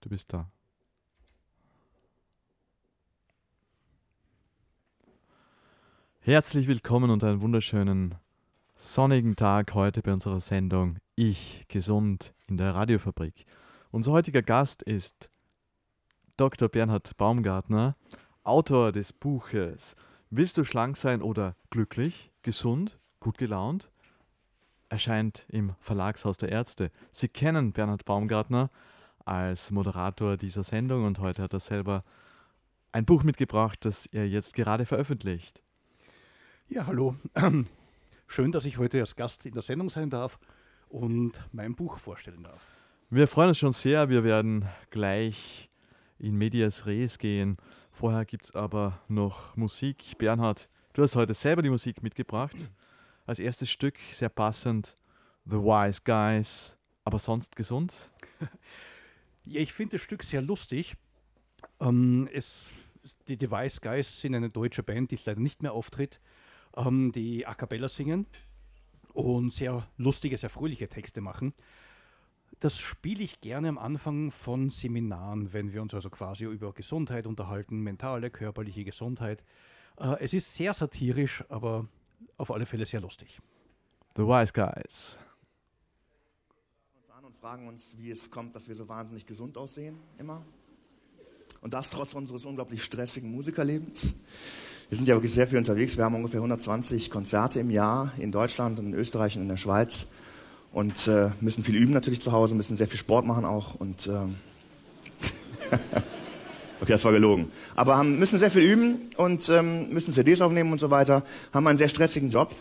Du bist da. Herzlich willkommen und einen wunderschönen sonnigen Tag heute bei unserer Sendung Ich gesund in der Radiofabrik. Unser heutiger Gast ist Dr. Bernhard Baumgartner, Autor des Buches Willst du schlank sein oder glücklich, gesund, gut gelaunt? Erscheint im Verlagshaus der Ärzte. Sie kennen Bernhard Baumgartner als Moderator dieser Sendung und heute hat er selber ein Buch mitgebracht, das er jetzt gerade veröffentlicht. Ja, hallo. Schön, dass ich heute als Gast in der Sendung sein darf und mein Buch vorstellen darf. Wir freuen uns schon sehr. Wir werden gleich in Medias Res gehen. Vorher gibt es aber noch Musik. Bernhard, du hast heute selber die Musik mitgebracht. Als erstes Stück, sehr passend, The Wise Guys, aber sonst gesund? Ich finde das Stück sehr lustig. Ähm, es, die Device Guys sind eine deutsche Band, die leider nicht mehr auftritt, ähm, die A Cappella singen und sehr lustige, sehr fröhliche Texte machen. Das spiele ich gerne am Anfang von Seminaren, wenn wir uns also quasi über Gesundheit unterhalten, mentale, körperliche Gesundheit. Äh, es ist sehr satirisch, aber auf alle Fälle sehr lustig. The Wise Guys fragen uns, wie es kommt, dass wir so wahnsinnig gesund aussehen, immer. Und das trotz unseres unglaublich stressigen Musikerlebens. Wir sind ja wirklich sehr viel unterwegs. Wir haben ungefähr 120 Konzerte im Jahr in Deutschland und in Österreich und in der Schweiz. Und äh, müssen viel üben natürlich zu Hause, müssen sehr viel Sport machen auch. Und ähm okay, das war gelogen. Aber haben, müssen sehr viel üben und ähm, müssen CDs aufnehmen und so weiter. Haben einen sehr stressigen Job.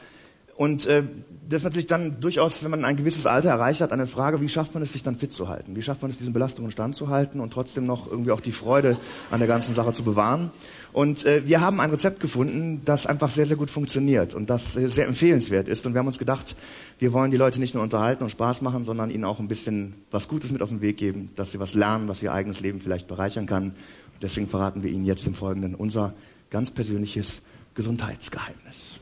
Und äh, das ist natürlich dann durchaus, wenn man ein gewisses Alter erreicht hat, eine Frage, wie schafft man es, sich dann fit zu halten? Wie schafft man es, diesen Belastungen standzuhalten und trotzdem noch irgendwie auch die Freude an der ganzen Sache zu bewahren? Und äh, wir haben ein Rezept gefunden, das einfach sehr, sehr gut funktioniert und das äh, sehr empfehlenswert ist. Und wir haben uns gedacht, wir wollen die Leute nicht nur unterhalten und Spaß machen, sondern ihnen auch ein bisschen was Gutes mit auf den Weg geben, dass sie was lernen, was ihr eigenes Leben vielleicht bereichern kann. Und deswegen verraten wir Ihnen jetzt im Folgenden unser ganz persönliches Gesundheitsgeheimnis.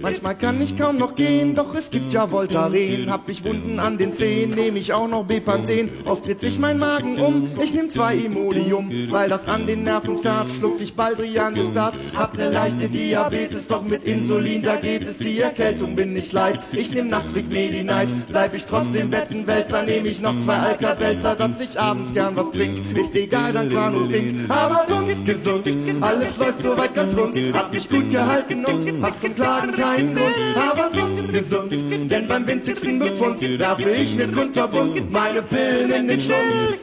Manchmal kann ich kaum noch gehen, doch es gibt ja Voltaren. Hab ich Wunden an den Zehen, nehm ich auch noch Bepanthen. Oft dreht sich mein Magen um, ich nehm zwei Imodium, weil das an den Nerven zart. Schluck ich Baldrian Gestat, hab ne leichte Diabetes, doch mit Insulin, da geht es. Die Erkältung bin ich leid. Ich nehm nachts Medi Night, bleib ich trotzdem Bettenwälzer, nehm ich noch zwei Alka-Seltzer, dass ich abends gern was trink. Ist egal, dann Quano Fink, aber sonst gesund. Alles läuft soweit ganz rund, hab mich gut gehalten und hab zum Klagen keinen Grund, aber sonst gesund. Denn beim winzigsten Befund werfe ich mir kunterbunt meine Pillen in den Schlund.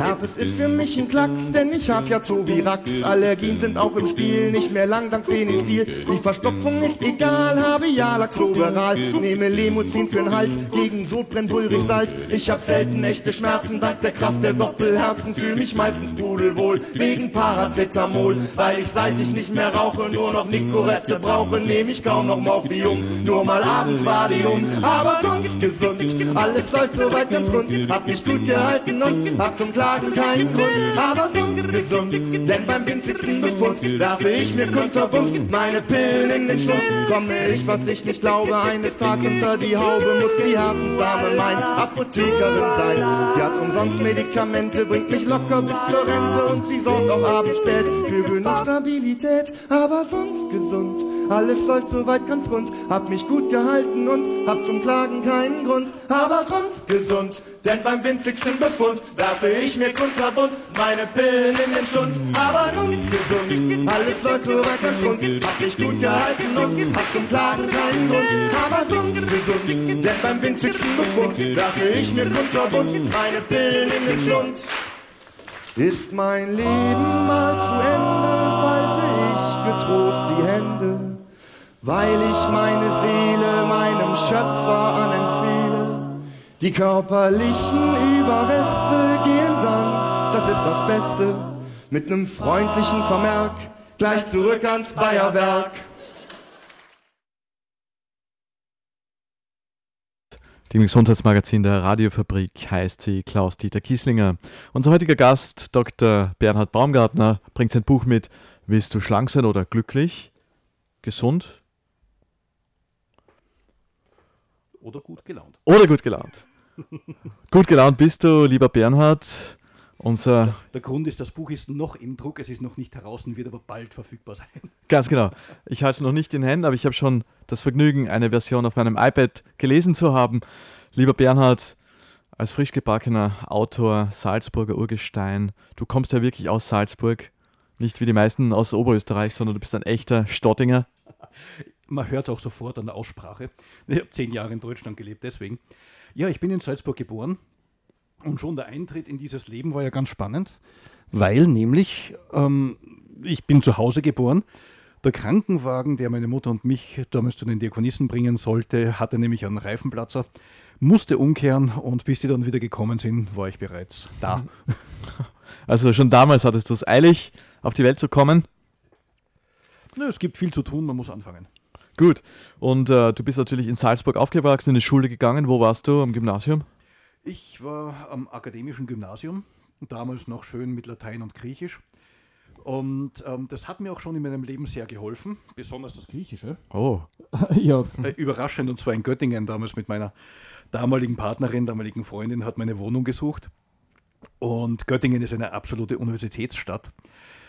Herpes ist für mich ein Klacks, denn ich hab ja Zovirax. Allergien sind auch im Spiel, nicht mehr lang dank Phenestil. Die Verstopfung ist egal, habe ja Laxoberal. Nehme Lemozin für'n Hals, gegen Sodbrenn, Salz. Ich hab selten echte Schmerzen, dank der Kraft der Doppelherzen. Fühl mich meistens pudelwohl, wegen Paracetamol. Weil ich seit ich nicht mehr rauche, nur noch Nicorette brauche, nehm ich kaum noch Morphium. Nur mal abends Valium, aber sonst gesund. Alles läuft soweit ganz rund, hab mich gut gehalten und hab zum Klagen keinen Grund, aber sonst gesund. Denn beim winzigsten Befund werfe ich mir kunterbunt meine Pillen in den Schlund. Komme ich, was ich nicht glaube, eines Tages unter die Haube, muss die Herzensdame mein Apothekerin sein. Die hat umsonst Medikamente, bringt mich locker bis zur Rente und sie sorgt auch abends spät für genug Stabilität, aber sonst gesund. Alles läuft soweit ganz rund, hab mich gut gehalten und hab zum Klagen keinen Grund, aber sonst gesund. Denn beim winzigsten Befund werfe ich mir kunterbunt meine Pillen in den Schlund. Aber sonst gesund, alles läuft so weit ganz rund. Hab mich gut gehalten und hab zum Klagen keinen Grund. Aber sonst gesund, denn beim winzigsten Befund werfe ich mir kunterbunt meine Pillen in den Schlund. Ist mein Leben mal zu Ende, falte ich getrost die Hände, weil ich meine Seele meinem Schöpfer anempfehle. Die körperlichen Überreste gehen dann, das ist das Beste, mit einem freundlichen Vermerk gleich zurück ans Bayerwerk. Dem Gesundheitsmagazin der Radiofabrik heißt sie Klaus-Dieter Kieslinger. Unser heutiger Gast, Dr. Bernhard Baumgartner, bringt sein Buch mit Willst du schlank sein oder glücklich? Gesund, Oder gut gelaunt. Oder gut gelaunt. gut gelaunt bist du, lieber Bernhard. Unser der Grund ist, das Buch ist noch im Druck, es ist noch nicht heraus und wird aber bald verfügbar sein. Ganz genau. Ich halte es noch nicht in Händen, aber ich habe schon das Vergnügen, eine Version auf meinem iPad gelesen zu haben. Lieber Bernhard, als frisch gebackener Autor, Salzburger Urgestein, du kommst ja wirklich aus Salzburg, nicht wie die meisten aus Oberösterreich, sondern du bist ein echter Stottinger. Man hört es auch sofort an der Aussprache. Ich habe zehn Jahre in Deutschland gelebt, deswegen. Ja, ich bin in Salzburg geboren, und schon der Eintritt in dieses Leben war ja ganz spannend, weil nämlich ähm, ich bin zu Hause geboren. Der Krankenwagen, der meine Mutter und mich damals zu den Diakonissen bringen sollte, hatte nämlich einen Reifenplatzer, musste umkehren und bis die dann wieder gekommen sind, war ich bereits da. Also schon damals hattest du es eilig, auf die Welt zu kommen? Nö, es gibt viel zu tun, man muss anfangen. Gut. Und äh, du bist natürlich in Salzburg aufgewachsen, in die Schule gegangen. Wo warst du am Gymnasium? Ich war am akademischen Gymnasium, damals noch schön mit Latein und Griechisch. Und ähm, das hat mir auch schon in meinem Leben sehr geholfen, besonders das Griechische. Oh. ja, äh, überraschend, und zwar in Göttingen damals mit meiner damaligen Partnerin, damaligen Freundin, hat meine Wohnung gesucht. Und Göttingen ist eine absolute Universitätsstadt.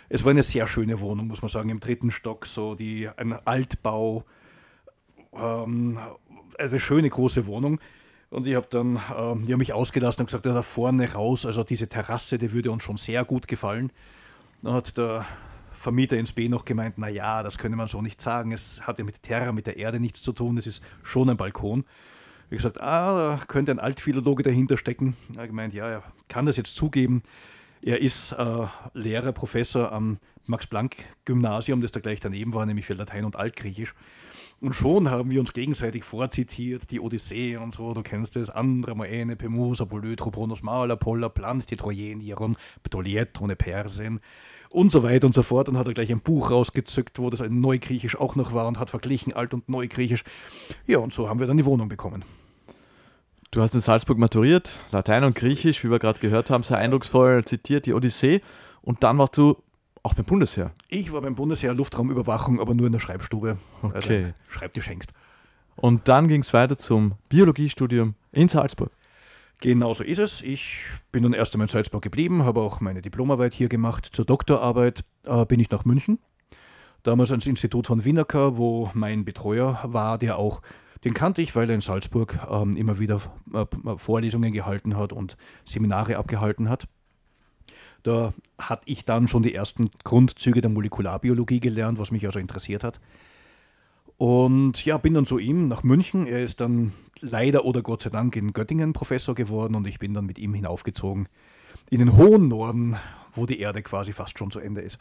Es war eine sehr schöne Wohnung, muss man sagen, im dritten Stock, so die, ein Altbau, ähm, eine schöne große Wohnung. Und ich habe dann äh, die haben mich ausgelassen und gesagt, da vorne raus, also diese Terrasse, die würde uns schon sehr gut gefallen. Dann hat der Vermieter ins B noch gemeint, naja, das könne man so nicht sagen, es hat ja mit Terra, mit der Erde nichts zu tun, es ist schon ein Balkon. Ich gesagt, ah, da könnte ein Altphilologe dahinter stecken. Er hat gemeint, ja, er kann das jetzt zugeben. Er ist äh, Lehrer, Professor am Max-Planck-Gymnasium, das da gleich daneben war, nämlich für Latein und Altgriechisch. Und schon haben wir uns gegenseitig vorzitiert, die Odyssee und so, du kennst es, Andra, Moene, Pemus, Apollo, Pronos, Maul, Apollo, Plant, die Trojen, Hieron, Ptoliet, ohne Persen und so weiter und so fort. Und hat er gleich ein Buch rausgezückt, wo das ein Neugriechisch auch noch war und hat verglichen Alt- und Neugriechisch. Ja, und so haben wir dann die Wohnung bekommen. Du hast in Salzburg maturiert, Latein und Griechisch, wie wir gerade gehört haben, sehr eindrucksvoll zitiert, die Odyssee. Und dann warst du auch beim Bundesheer? Ich war beim Bundesheer Luftраumüberwachung, aber nur in der Schreibstube. Also okay. Also Schreibtisch hängst. Und dann ging es weiter zum Biologiestudium in Salzburg. Genau so ist es. Ich bin dann erst einmal in Salzburg geblieben, habe auch meine Diplomarbeit hier gemacht. Zur Doktorarbeit äh, bin ich nach München. Damals ans Institut von Wienerker, wo mein Betreuer war, der auch, den kannte ich, weil er in Salzburg ähm, immer wieder äh, Vorlesungen gehalten hat und Seminare abgehalten hat. Da hatte ich dann schon die ersten Grundzüge der Molekularbiologie gelernt, was mich also interessiert hat. Und ja, bin dann zu ihm nach München. Er ist dann leider oder Gott sei Dank in Göttingen Professor geworden und ich bin dann mit ihm hinaufgezogen in den hohen Norden, wo die Erde quasi fast schon zu Ende ist.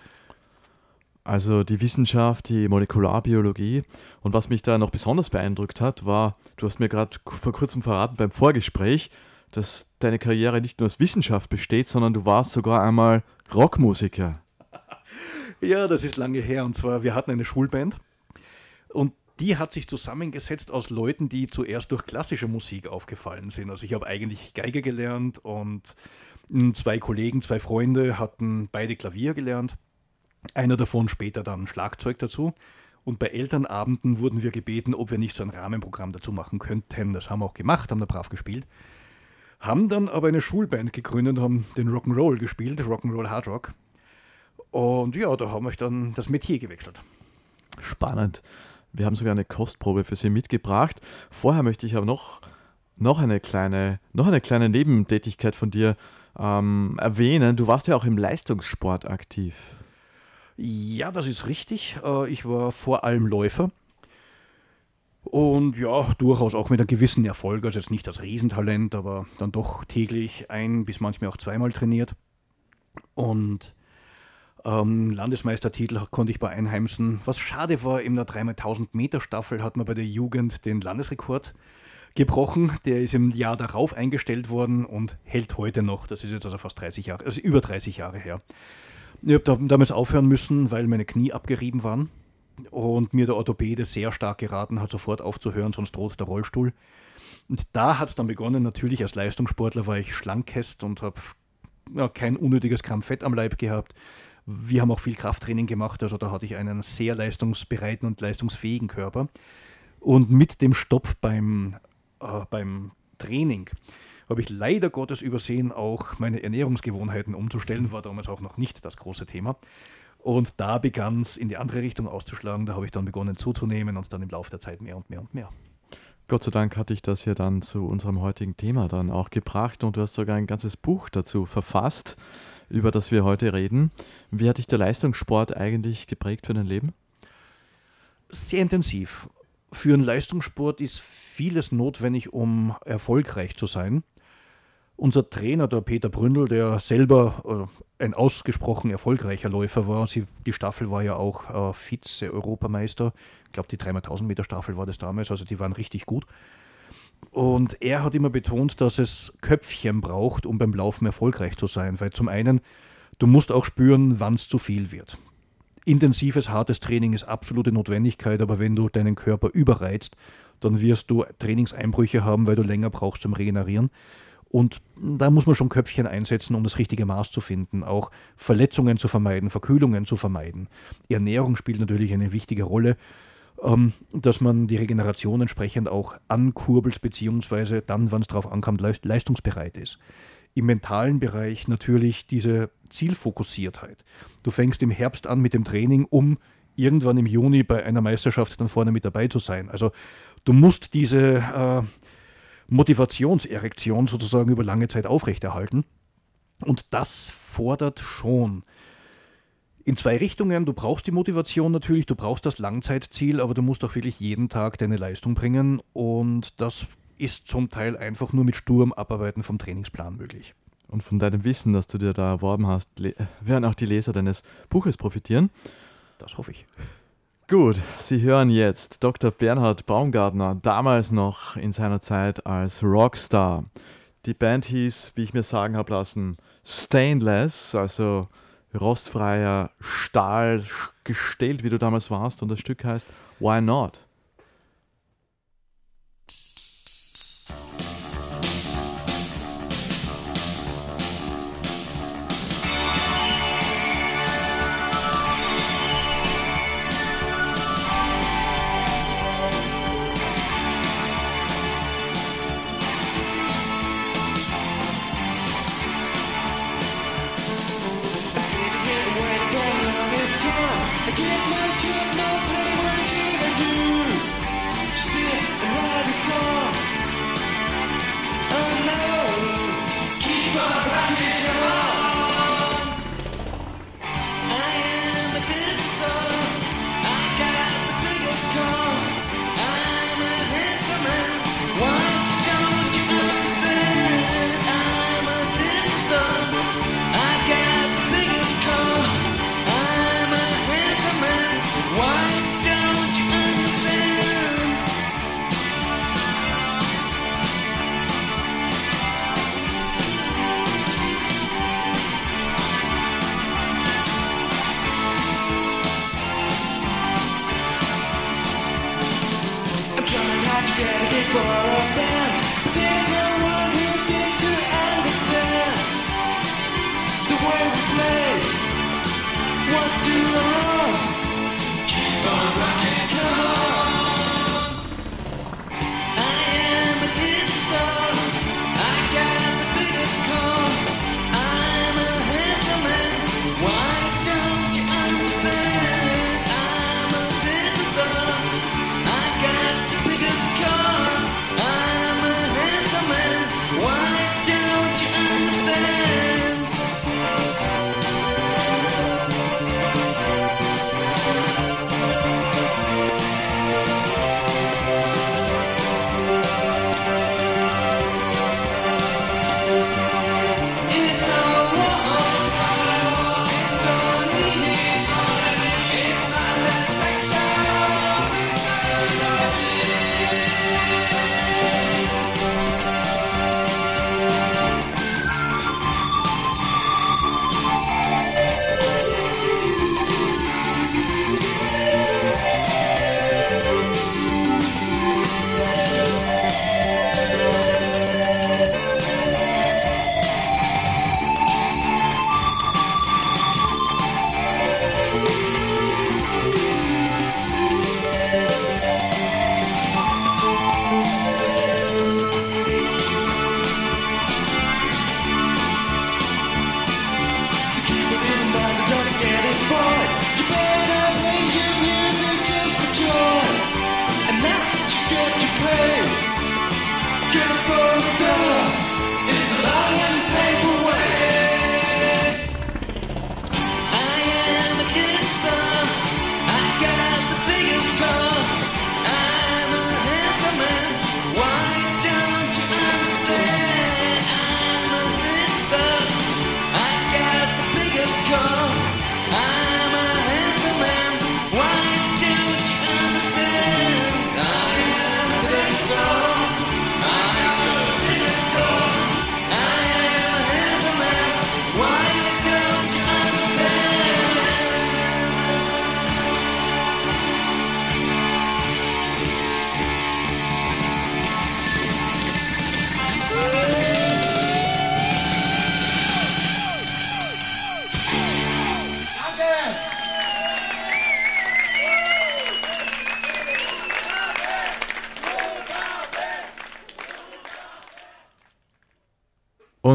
Also die Wissenschaft, die Molekularbiologie. Und was mich da noch besonders beeindruckt hat, war, du hast mir gerade vor kurzem verraten beim Vorgespräch, dass deine Karriere nicht nur aus Wissenschaft besteht, sondern du warst sogar einmal Rockmusiker. Ja, das ist lange her. Und zwar, wir hatten eine Schulband und die hat sich zusammengesetzt aus Leuten, die zuerst durch klassische Musik aufgefallen sind. Also ich habe eigentlich Geige gelernt und zwei Kollegen, zwei Freunde hatten beide Klavier gelernt. Einer davon später dann Schlagzeug dazu. Und bei Elternabenden wurden wir gebeten, ob wir nicht so ein Rahmenprogramm dazu machen könnten. Das haben wir auch gemacht, haben da brav gespielt haben dann aber eine Schulband gegründet, haben den Rock'n'Roll gespielt, Rock'n'Roll Hard Rock. Und ja, da haben wir dann das Metier gewechselt. Spannend. Wir haben sogar eine Kostprobe für Sie mitgebracht. Vorher möchte ich aber noch, noch, eine, kleine, noch eine kleine Nebentätigkeit von dir ähm, erwähnen. Du warst ja auch im Leistungssport aktiv. Ja, das ist richtig. Äh, ich war vor allem Läufer. Und ja, durchaus auch mit einem gewissen Erfolg, also jetzt nicht das Riesentalent, aber dann doch täglich ein bis manchmal auch zweimal trainiert. Und ähm, Landesmeistertitel konnte ich bei Einheimsen. Was schade war, in der 3x1000 Meter Staffel hat man bei der Jugend den Landesrekord gebrochen. Der ist im Jahr darauf eingestellt worden und hält heute noch. Das ist jetzt also fast 30 Jahre, also über 30 Jahre her. Ich habe damals aufhören müssen, weil meine Knie abgerieben waren. Und mir der Orthopäde sehr stark geraten hat, sofort aufzuhören, sonst droht der Rollstuhl. Und da hat es dann begonnen, natürlich als Leistungssportler war ich schlankest und habe ja, kein unnötiges Gramm Fett am Leib gehabt. Wir haben auch viel Krafttraining gemacht, also da hatte ich einen sehr leistungsbereiten und leistungsfähigen Körper. Und mit dem Stopp beim, äh, beim Training habe ich leider Gottes übersehen, auch meine Ernährungsgewohnheiten umzustellen, war damals auch noch nicht das große Thema. Und da begann es in die andere Richtung auszuschlagen. Da habe ich dann begonnen zuzunehmen und dann im Laufe der Zeit mehr und mehr und mehr. Gott sei Dank hatte ich das ja dann zu unserem heutigen Thema dann auch gebracht und du hast sogar ein ganzes Buch dazu verfasst, über das wir heute reden. Wie hat dich der Leistungssport eigentlich geprägt für dein Leben? Sehr intensiv. Für einen Leistungssport ist vieles notwendig, um erfolgreich zu sein. Unser Trainer, der Peter Bründel, der selber äh, ein ausgesprochen erfolgreicher Läufer war, sie, die Staffel war ja auch äh, Vize-Europameister. Ich glaube, die 3x1000 Meter Staffel war das damals, also die waren richtig gut. Und er hat immer betont, dass es Köpfchen braucht, um beim Laufen erfolgreich zu sein. Weil zum einen, du musst auch spüren, wann es zu viel wird. Intensives, hartes Training ist absolute Notwendigkeit, aber wenn du deinen Körper überreizt, dann wirst du Trainingseinbrüche haben, weil du länger brauchst zum Regenerieren. Und da muss man schon Köpfchen einsetzen, um das richtige Maß zu finden, auch Verletzungen zu vermeiden, Verkühlungen zu vermeiden. Ernährung spielt natürlich eine wichtige Rolle, ähm, dass man die Regeneration entsprechend auch ankurbelt, beziehungsweise dann, wann es darauf ankommt, leistungsbereit ist. Im mentalen Bereich natürlich diese Zielfokussiertheit. Du fängst im Herbst an mit dem Training, um irgendwann im Juni bei einer Meisterschaft dann vorne mit dabei zu sein. Also du musst diese äh, Motivationserektion sozusagen über lange Zeit aufrechterhalten. Und das fordert schon in zwei Richtungen. Du brauchst die Motivation natürlich, du brauchst das Langzeitziel, aber du musst auch wirklich jeden Tag deine Leistung bringen. Und das ist zum Teil einfach nur mit sturm Abarbeiten vom Trainingsplan möglich. Und von deinem Wissen, das du dir da erworben hast, werden auch die Leser deines Buches profitieren. Das hoffe ich. Gut, Sie hören jetzt Dr. Bernhard Baumgartner, damals noch in seiner Zeit als Rockstar. Die Band hieß, wie ich mir sagen habe lassen, Stainless, also rostfreier Stahl gestellt, wie du damals warst. Und das Stück heißt Why Not?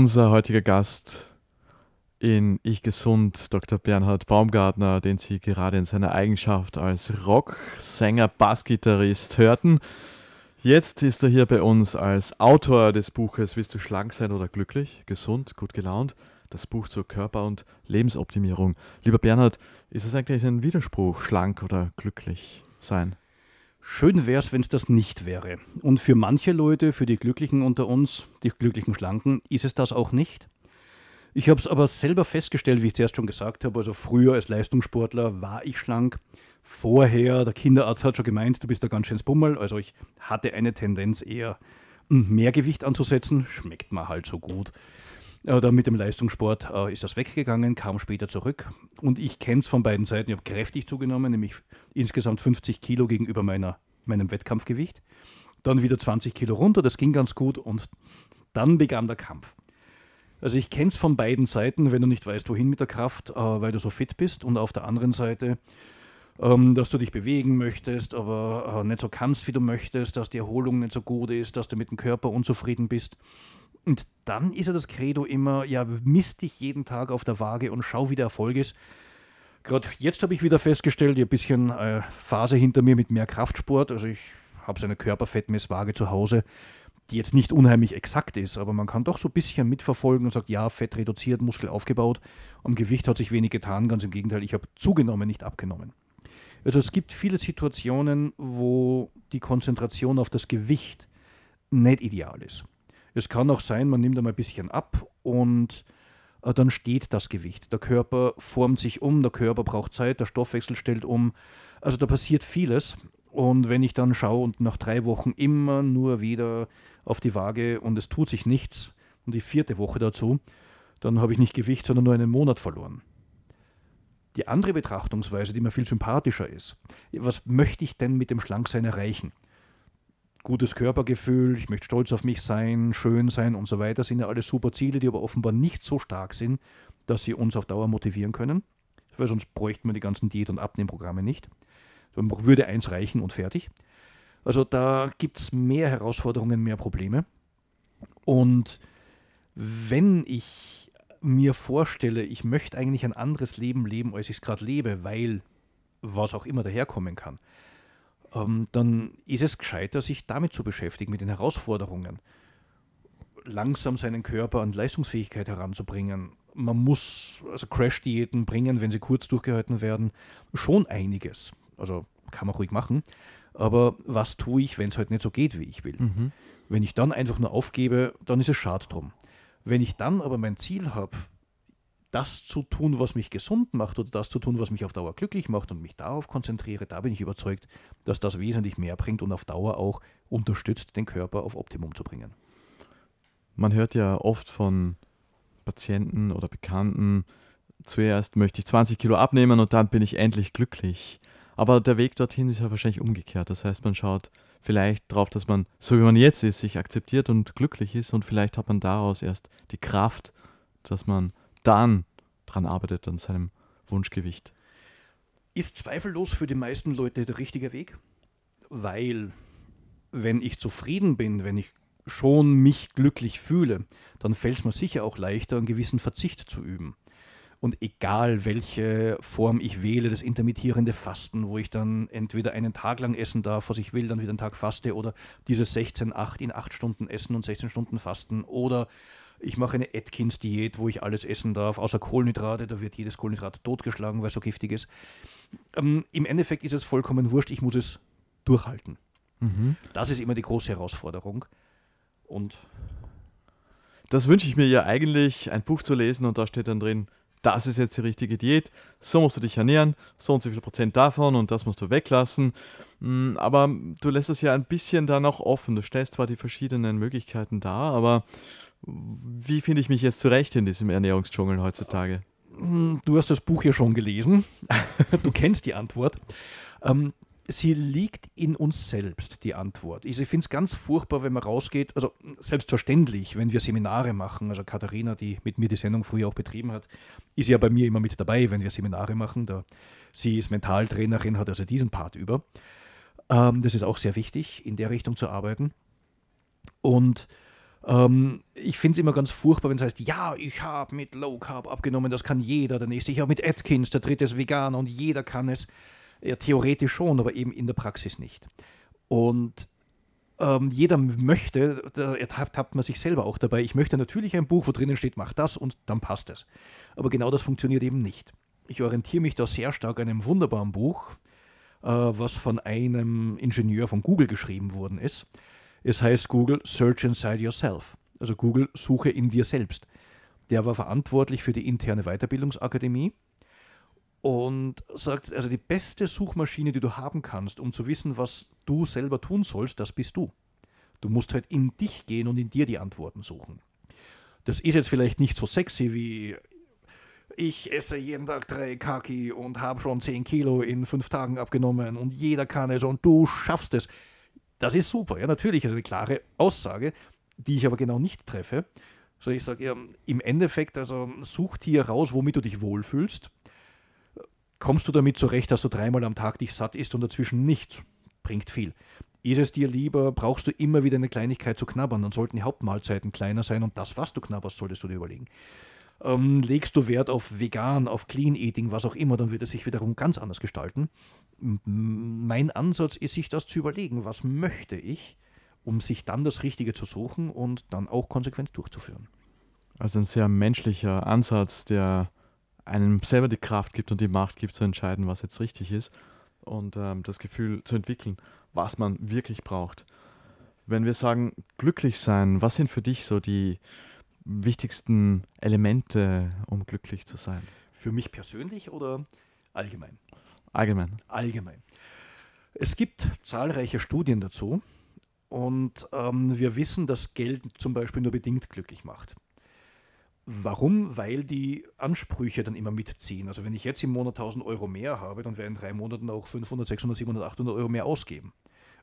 Unser heutiger Gast in Ich Gesund, Dr. Bernhard Baumgartner, den Sie gerade in seiner Eigenschaft als Rocksänger, Bassgitarrist hörten. Jetzt ist er hier bei uns als Autor des Buches Willst du schlank sein oder glücklich, gesund, gut gelaunt? Das Buch zur Körper- und Lebensoptimierung. Lieber Bernhard, ist es eigentlich ein Widerspruch, schlank oder glücklich sein? Schön wäre es, wenn es das nicht wäre. Und für manche Leute, für die Glücklichen unter uns, die glücklichen Schlanken, ist es das auch nicht. Ich habe es aber selber festgestellt, wie ich zuerst schon gesagt habe. Also früher als Leistungssportler war ich schlank vorher, der Kinderarzt hat schon gemeint, du bist da ganz schön Bummel. Also ich hatte eine Tendenz eher hm, mehr Gewicht anzusetzen, schmeckt mir halt so gut. Oder mit dem Leistungssport äh, ist das weggegangen, kam später zurück. Und ich kenne es von beiden Seiten. Ich habe kräftig zugenommen, nämlich insgesamt 50 Kilo gegenüber meiner, meinem Wettkampfgewicht. Dann wieder 20 Kilo runter, das ging ganz gut. Und dann begann der Kampf. Also ich kenne es von beiden Seiten, wenn du nicht weißt, wohin mit der Kraft, äh, weil du so fit bist. Und auf der anderen Seite ähm, dass du dich bewegen möchtest, aber äh, nicht so kannst, wie du möchtest, dass die Erholung nicht so gut ist, dass du mit dem Körper unzufrieden bist. Und dann ist ja das Credo immer, ja, misst dich jeden Tag auf der Waage und schau, wie der Erfolg ist. Gerade jetzt habe ich wieder festgestellt, ich habe ein bisschen äh, Phase hinter mir mit mehr Kraftsport. Also ich habe so eine Körperfettmesswaage zu Hause, die jetzt nicht unheimlich exakt ist, aber man kann doch so ein bisschen mitverfolgen und sagt, ja, Fett reduziert, Muskel aufgebaut. Am Gewicht hat sich wenig getan, ganz im Gegenteil, ich habe zugenommen, nicht abgenommen. Also es gibt viele Situationen, wo die Konzentration auf das Gewicht nicht ideal ist. Es kann auch sein, man nimmt einmal ein bisschen ab und äh, dann steht das Gewicht. Der Körper formt sich um, der Körper braucht Zeit, der Stoffwechsel stellt um. Also da passiert vieles. Und wenn ich dann schaue und nach drei Wochen immer nur wieder auf die Waage und es tut sich nichts und die vierte Woche dazu, dann habe ich nicht Gewicht, sondern nur einen Monat verloren. Die andere Betrachtungsweise, die mir viel sympathischer ist, was möchte ich denn mit dem Schlanksein erreichen? Gutes Körpergefühl, ich möchte stolz auf mich sein, schön sein und so weiter, sind ja alles super Ziele, die aber offenbar nicht so stark sind, dass sie uns auf Dauer motivieren können. Weil sonst bräuchten wir die ganzen Diät- und Abnehmprogramme nicht. Man würde eins reichen und fertig. Also da gibt es mehr Herausforderungen, mehr Probleme. Und wenn ich mir vorstelle, ich möchte eigentlich ein anderes Leben leben, als ich es gerade lebe, weil was auch immer daherkommen kann, dann ist es gescheiter, sich damit zu beschäftigen, mit den Herausforderungen. Langsam seinen Körper an Leistungsfähigkeit heranzubringen. Man muss also Crash-Diäten bringen, wenn sie kurz durchgehalten werden, schon einiges. Also kann man ruhig machen. Aber was tue ich, wenn es halt nicht so geht, wie ich will? Mhm. Wenn ich dann einfach nur aufgebe, dann ist es schade drum. Wenn ich dann aber mein Ziel habe, das zu tun, was mich gesund macht oder das zu tun, was mich auf Dauer glücklich macht und mich darauf konzentriere, da bin ich überzeugt, dass das wesentlich mehr bringt und auf Dauer auch unterstützt, den Körper auf Optimum zu bringen. Man hört ja oft von Patienten oder Bekannten, zuerst möchte ich 20 Kilo abnehmen und dann bin ich endlich glücklich. Aber der Weg dorthin ist ja wahrscheinlich umgekehrt. Das heißt, man schaut vielleicht darauf, dass man, so wie man jetzt ist, sich akzeptiert und glücklich ist und vielleicht hat man daraus erst die Kraft, dass man dann dran arbeitet an seinem Wunschgewicht. Ist zweifellos für die meisten Leute der richtige Weg, weil wenn ich zufrieden bin, wenn ich schon mich glücklich fühle, dann fällt es mir sicher auch leichter, einen gewissen Verzicht zu üben. Und egal welche Form ich wähle, das intermittierende Fasten, wo ich dann entweder einen Tag lang essen darf, was ich will, dann wieder einen Tag faste, oder dieses 16-8 in 8 Stunden essen und 16 Stunden fasten, oder ich mache eine Atkins-Diät, wo ich alles essen darf, außer Kohlenhydrate, da wird jedes Kohlenhydrat totgeschlagen, weil es so giftig ist. Ähm, Im Endeffekt ist es vollkommen wurscht, ich muss es durchhalten. Mhm. Das ist immer die große Herausforderung. Und das wünsche ich mir ja eigentlich, ein Buch zu lesen und da steht dann drin, das ist jetzt die richtige Diät, so musst du dich ernähren, so und so viel Prozent davon und das musst du weglassen. Mm, aber du lässt es ja ein bisschen da noch offen. Du stellst zwar die verschiedenen Möglichkeiten dar, aber wie finde ich mich jetzt zurecht in diesem Ernährungsdschungel heutzutage? Mm, du hast das Buch ja schon gelesen. du kennst die Antwort. Ähm, sie liegt in uns selbst, die Antwort. Ich finde es ganz furchtbar, wenn man rausgeht, also selbstverständlich, wenn wir Seminare machen, also Katharina, die mit mir die Sendung früher auch betrieben hat, ist ja bei mir immer mit dabei, wenn wir Seminare machen. Da, sie ist Mentaltrainerin, hat also diesen Part über. Ähm, das ist auch sehr wichtig, in der Richtung zu arbeiten. Und Ähm, ich finde es immer ganz furchtbar, wenn es heißt, ja, ich habe mit Low Carb abgenommen, das kann jeder, der nächste. Ich habe mit Atkins, der dritte ist Veganer und jeder kann es. Ja, theoretisch schon, aber eben in der Praxis nicht. Und ähm, jeder möchte, da ertappt man sich selber auch dabei, ich möchte natürlich ein Buch, wo drinnen steht, mach das und dann passt es. Aber genau das funktioniert eben nicht. Ich orientiere mich da sehr stark an einem wunderbaren Buch, äh, was von einem Ingenieur von Google geschrieben worden ist. Es heißt Google Search Inside Yourself. Also Google Suche in dir selbst. Der war verantwortlich für die interne Weiterbildungsakademie und sagt, also die beste Suchmaschine, die du haben kannst, um zu wissen, was du selber tun sollst, das bist du. Du musst halt in dich gehen und in dir die Antworten suchen. Das ist jetzt vielleicht nicht so sexy wie ich esse jeden Tag drei Kaki und habe schon 10 Kilo in fünf Tagen abgenommen und jeder kann es und du schaffst es. Das ist super, ja, natürlich ist eine klare Aussage, die ich aber genau nicht treffe. So, ich sage ja, im Endeffekt, also such dir raus, womit du dich wohlfühlst. Kommst du damit zurecht, dass du dreimal am Tag dich satt isst und dazwischen nichts? Bringt viel. Ist es dir lieber, brauchst du immer wieder eine Kleinigkeit zu knabbern, dann sollten die Hauptmahlzeiten kleiner sein und das, was du knabberst, solltest du dir überlegen. Ähm, legst du Wert auf vegan, auf Clean Eating, was auch immer, dann wird es sich wiederum ganz anders gestalten. Mein Ansatz ist, sich das zu überlegen, was möchte ich, um sich dann das Richtige zu suchen und dann auch konsequent durchzuführen. Also ein sehr menschlicher Ansatz, der einem selber die Kraft gibt und die Macht gibt, zu entscheiden, was jetzt richtig ist und ähm, das Gefühl zu entwickeln, was man wirklich braucht. Wenn wir sagen, glücklich sein, was sind für dich so die wichtigsten Elemente, um glücklich zu sein? Für mich persönlich oder allgemein? Allgemein. Allgemein. Es gibt zahlreiche Studien dazu und ähm, wir wissen, dass Geld zum Beispiel nur bedingt glücklich macht. Warum? Weil die Ansprüche dann immer mitziehen. Also wenn ich jetzt im Monat 1000 Euro mehr habe, dann werde ich in drei Monaten auch 500, 600, 700, 800 Euro mehr ausgeben.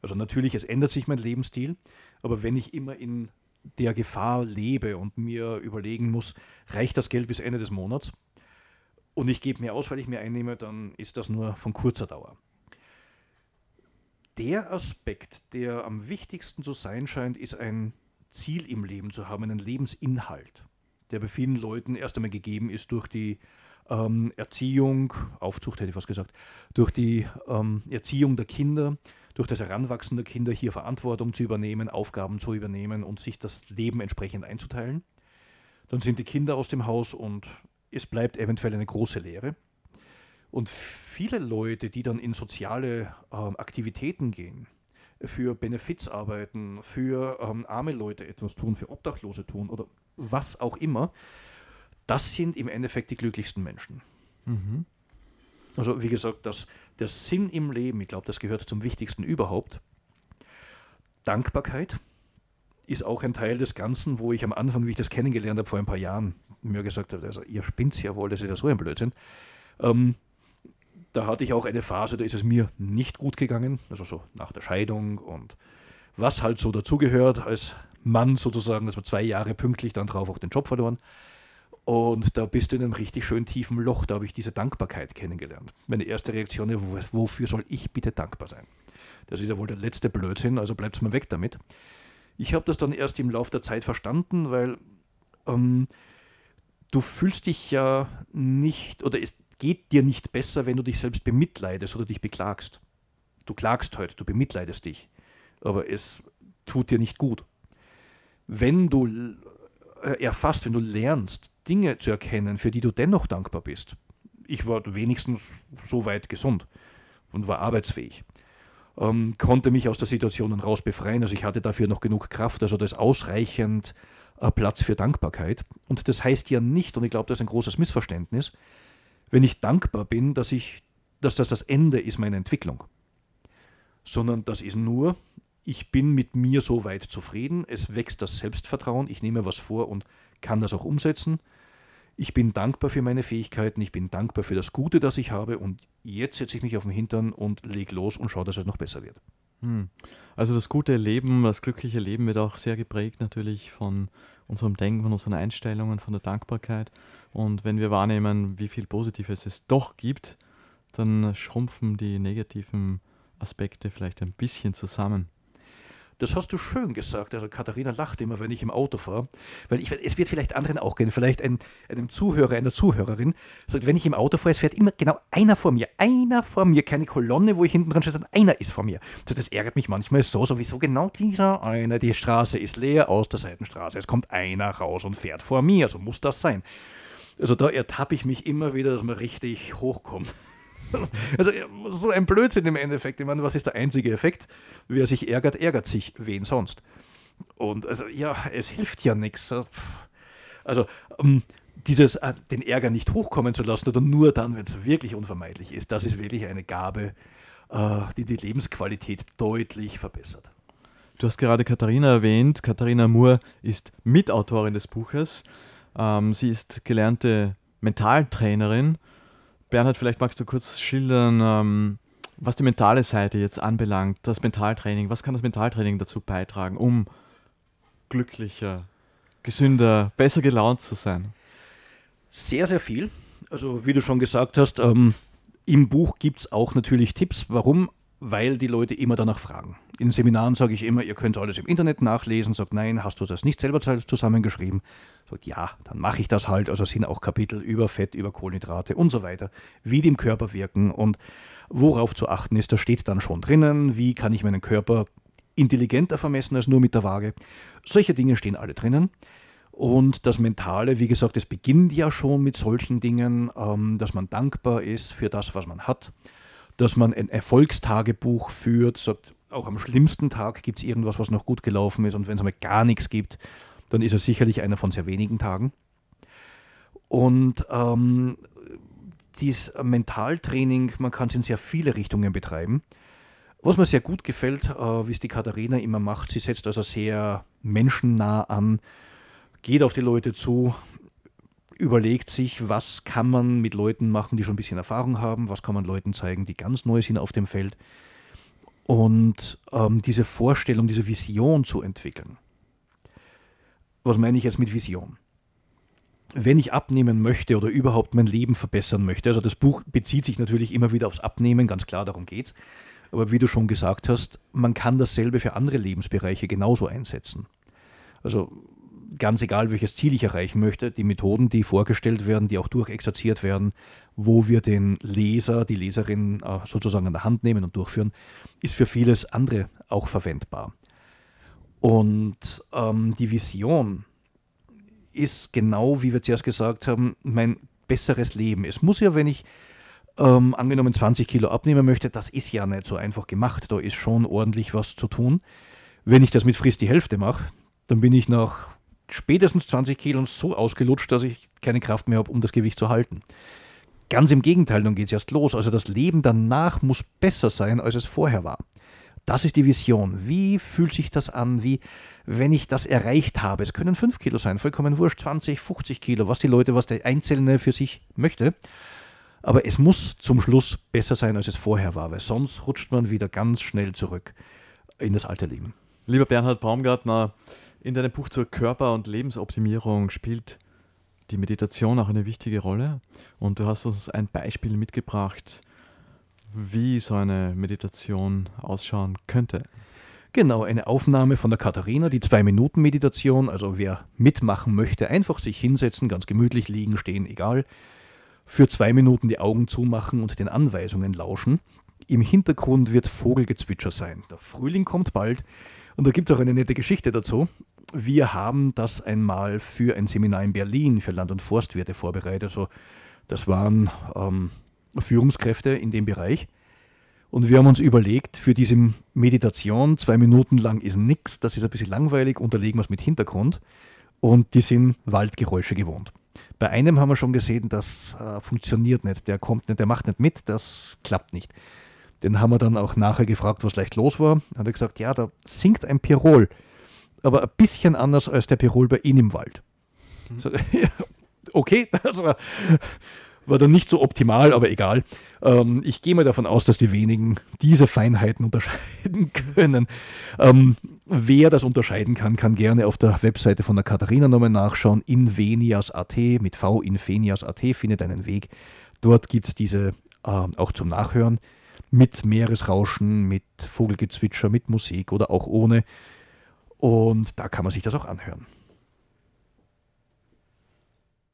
Also natürlich, es ändert sich mein Lebensstil, aber wenn ich immer in der Gefahr lebe und mir überlegen muss, reicht das Geld bis Ende des Monats und ich gebe mir aus, weil ich mir einnehme, dann ist das nur von kurzer Dauer. Der Aspekt, der am wichtigsten zu sein scheint, ist ein Ziel im Leben zu haben, einen Lebensinhalt, der bei vielen Leuten erst einmal gegeben ist durch die ähm, Erziehung, Aufzucht hätte ich fast gesagt, durch die ähm, Erziehung der Kinder, durch das Heranwachsen der Kinder hier Verantwortung zu übernehmen, Aufgaben zu übernehmen und sich das Leben entsprechend einzuteilen. Dann sind die Kinder aus dem Haus und es bleibt eventuell eine große Lehre. Und viele Leute, die dann in soziale äh, Aktivitäten gehen, für Benefits arbeiten, für ähm, arme Leute etwas tun, für Obdachlose tun oder was auch immer, das sind im Endeffekt die glücklichsten Menschen. Mhm. Also wie gesagt, das, der Sinn im Leben, ich glaube, das gehört zum Wichtigsten überhaupt. Dankbarkeit ist auch ein Teil des Ganzen, wo ich am Anfang, wie ich das kennengelernt habe vor ein paar Jahren, mir gesagt habe, also ihr spinnt ja wohl, das ist ja so ein Blödsinn. Ähm, da hatte ich auch eine Phase, da ist es mir nicht gut gegangen, also so nach der Scheidung und was halt so dazugehört als Mann sozusagen, man zwei Jahre pünktlich dann drauf auch den Job verloren. Und da bist du in einem richtig schön tiefen Loch. Da habe ich diese Dankbarkeit kennengelernt. Meine erste Reaktion ist, wofür soll ich bitte dankbar sein? Das ist ja wohl der letzte Blödsinn, also bleibt mal weg damit. Ich habe das dann erst im Laufe der Zeit verstanden, weil ähm, du fühlst dich ja nicht, oder es geht dir nicht besser, wenn du dich selbst bemitleidest oder dich beklagst. Du klagst heute, du bemitleidest dich, aber es tut dir nicht gut. Wenn du äh, erfasst, wenn du lernst, Dinge zu erkennen, für die du dennoch dankbar bist. Ich war wenigstens so weit gesund und war arbeitsfähig. Ähm, konnte mich aus der Situation raus befreien. Also ich hatte dafür noch genug Kraft, also das ausreichend äh, Platz für Dankbarkeit. Und das heißt ja nicht, und ich glaube, das ist ein großes Missverständnis, wenn ich dankbar bin, dass, ich, dass das das Ende ist meiner Entwicklung. Sondern das ist nur, ich bin mit mir so weit zufrieden, es wächst das Selbstvertrauen, ich nehme was vor und kann das auch umsetzen. Ich bin dankbar für meine Fähigkeiten, ich bin dankbar für das Gute, das ich habe und jetzt setze ich mich auf den Hintern und lege los und schaue, dass es noch besser wird. Hm. Also das gute Leben, das glückliche Leben wird auch sehr geprägt natürlich von unserem Denken, von unseren Einstellungen, von der Dankbarkeit. Und wenn wir wahrnehmen, wie viel Positives es doch gibt, dann schrumpfen die negativen Aspekte vielleicht ein bisschen zusammen. Das hast du schön gesagt. Also Katharina lacht immer, wenn ich im Auto fahre. Weil ich, es wird vielleicht anderen auch gehen, vielleicht ein, einem Zuhörer, einer Zuhörerin, sagt, wenn ich im Auto fahre, es fährt immer genau einer vor mir. Einer vor mir, keine Kolonne, wo ich hinten dran stehe, sondern einer ist vor mir. Also das ärgert mich manchmal so, sowieso genau dieser einer. Die Straße ist leer aus der Seitenstraße. Es kommt einer raus und fährt vor mir. So muss das sein. Also da ertappe ich mich immer wieder, dass man richtig hochkommt. Also so ein Blödsinn im Endeffekt. Ich meine, was ist der einzige Effekt? Wer sich ärgert, ärgert sich. Wen sonst? Und also ja, es hilft ja nichts. Also um, dieses, äh, den Ärger nicht hochkommen zu lassen oder nur dann, wenn es wirklich unvermeidlich ist, das ist wirklich eine Gabe, äh, die die Lebensqualität deutlich verbessert. Du hast gerade Katharina erwähnt. Katharina Moore ist Mitautorin des Buches. Ähm, sie ist gelernte Mentaltrainerin Bernhard, vielleicht magst du kurz schildern, ähm, was die mentale Seite jetzt anbelangt, das Mentaltraining. Was kann das Mentaltraining dazu beitragen, um glücklicher, gesünder, besser gelaunt zu sein? Sehr, sehr viel. Also wie du schon gesagt hast, ähm, im Buch gibt es auch natürlich Tipps. Warum? Weil die Leute immer danach fragen. In Seminaren sage ich immer, ihr könnt alles im Internet nachlesen. Sagt, nein, hast du das nicht selber zusammengeschrieben? sagt, ja, dann mache ich das halt. Also sind auch Kapitel über Fett, über Kohlenhydrate und so weiter, wie die im Körper wirken und worauf zu achten ist. Da steht dann schon drinnen, wie kann ich meinen Körper intelligenter vermessen als nur mit der Waage. Solche Dinge stehen alle drinnen. Und das Mentale, wie gesagt, es beginnt ja schon mit solchen Dingen, ähm, dass man dankbar ist für das, was man hat, dass man ein Erfolgstagebuch führt, sagt, auch am schlimmsten Tag gibt es irgendwas, was noch gut gelaufen ist und wenn es einmal gar nichts gibt, dann ist es sicherlich einer von sehr wenigen Tagen. Und ähm, dieses Mentaltraining, man kann es in sehr viele Richtungen betreiben. Was mir sehr gut gefällt, äh, wie es die Katharina immer macht, sie setzt also sehr menschennah an, geht auf die Leute zu, überlegt sich, was kann man mit Leuten machen, die schon ein bisschen Erfahrung haben, was kann man Leuten zeigen, die ganz neu sind auf dem Feld. Und ähm, diese Vorstellung, diese Vision zu entwickeln. Was meine ich jetzt mit Vision? Wenn ich abnehmen möchte oder überhaupt mein Leben verbessern möchte, also das Buch bezieht sich natürlich immer wieder aufs Abnehmen, ganz klar, darum geht's. Aber wie du schon gesagt hast, man kann dasselbe für andere Lebensbereiche genauso einsetzen. Also ganz egal, welches Ziel ich erreichen möchte, die Methoden, die vorgestellt werden, die auch durchexerziert werden, wo wir den Leser, die Leserin äh, sozusagen an der Hand nehmen und durchführen, ist für vieles andere auch verwendbar. Und ähm, die Vision ist genau, wie wir zuerst gesagt haben, mein besseres Leben. Es muss ja, wenn ich ähm, angenommen 20 Kilo abnehmen möchte, das ist ja nicht so einfach gemacht. Da ist schon ordentlich was zu tun. Wenn ich das mit Frist die Hälfte mache, dann bin ich nach spätestens 20 Kilo so ausgelutscht, dass ich keine Kraft mehr habe, um das Gewicht zu halten. Ganz im Gegenteil, dann geht es erst los. Also das Leben danach muss besser sein, als es vorher war. Das ist die Vision. Wie fühlt sich das an? Wie, wenn ich das erreicht habe? Es können 5 Kilo sein, vollkommen wurscht, 20, 50 Kilo, was die Leute, was der Einzelne für sich möchte. Aber es muss zum Schluss besser sein, als es vorher war, weil sonst rutscht man wieder ganz schnell zurück in das alte Leben. Lieber Bernhard Baumgartner, in deinem Buch zur Körper- und Lebensoptimierung spielt die Meditation auch eine wichtige Rolle. Und du hast uns ein Beispiel mitgebracht, wie so eine Meditation ausschauen könnte. Genau, eine Aufnahme von der Katharina, die Zwei-Minuten-Meditation. Also wer mitmachen möchte, einfach sich hinsetzen, ganz gemütlich liegen, stehen, egal. Für zwei Minuten die Augen zumachen und den Anweisungen lauschen. Im Hintergrund wird Vogelgezwitscher sein. Der Frühling kommt bald und da gibt es auch eine nette Geschichte dazu. Wir haben das einmal für ein Seminar in Berlin für Land- und Forstwirte vorbereitet. Also das waren ähm, Führungskräfte in dem Bereich. Und wir haben uns überlegt, für diese Meditation, zwei Minuten lang ist nichts, das ist ein bisschen langweilig, unterlegen wir es mit Hintergrund. Und die sind Waldgeräusche gewohnt. Bei einem haben wir schon gesehen, das äh, funktioniert nicht, der kommt nicht, der macht nicht mit, das klappt nicht. Den haben wir dann auch nachher gefragt, was leicht los war. Hat er gesagt, ja, da singt ein Pirol, aber ein bisschen anders als der Pirol bei Ihnen im Wald. Mhm. okay, das war war dann nicht so optimal, aber egal. Ähm, ich gehe mal davon aus, dass die wenigen diese Feinheiten unterscheiden können. Ähm, wer das unterscheiden kann, kann gerne auf der Webseite von der Katharina nochmal nachschauen. Invenias.at mit V Invenias.at findet einen Weg. Dort gibt es diese äh, auch zum Nachhören. mit Meeresrauschen, mit Vogelgezwitscher, mit Musik oder auch ohne. Und da kann man sich das auch anhören.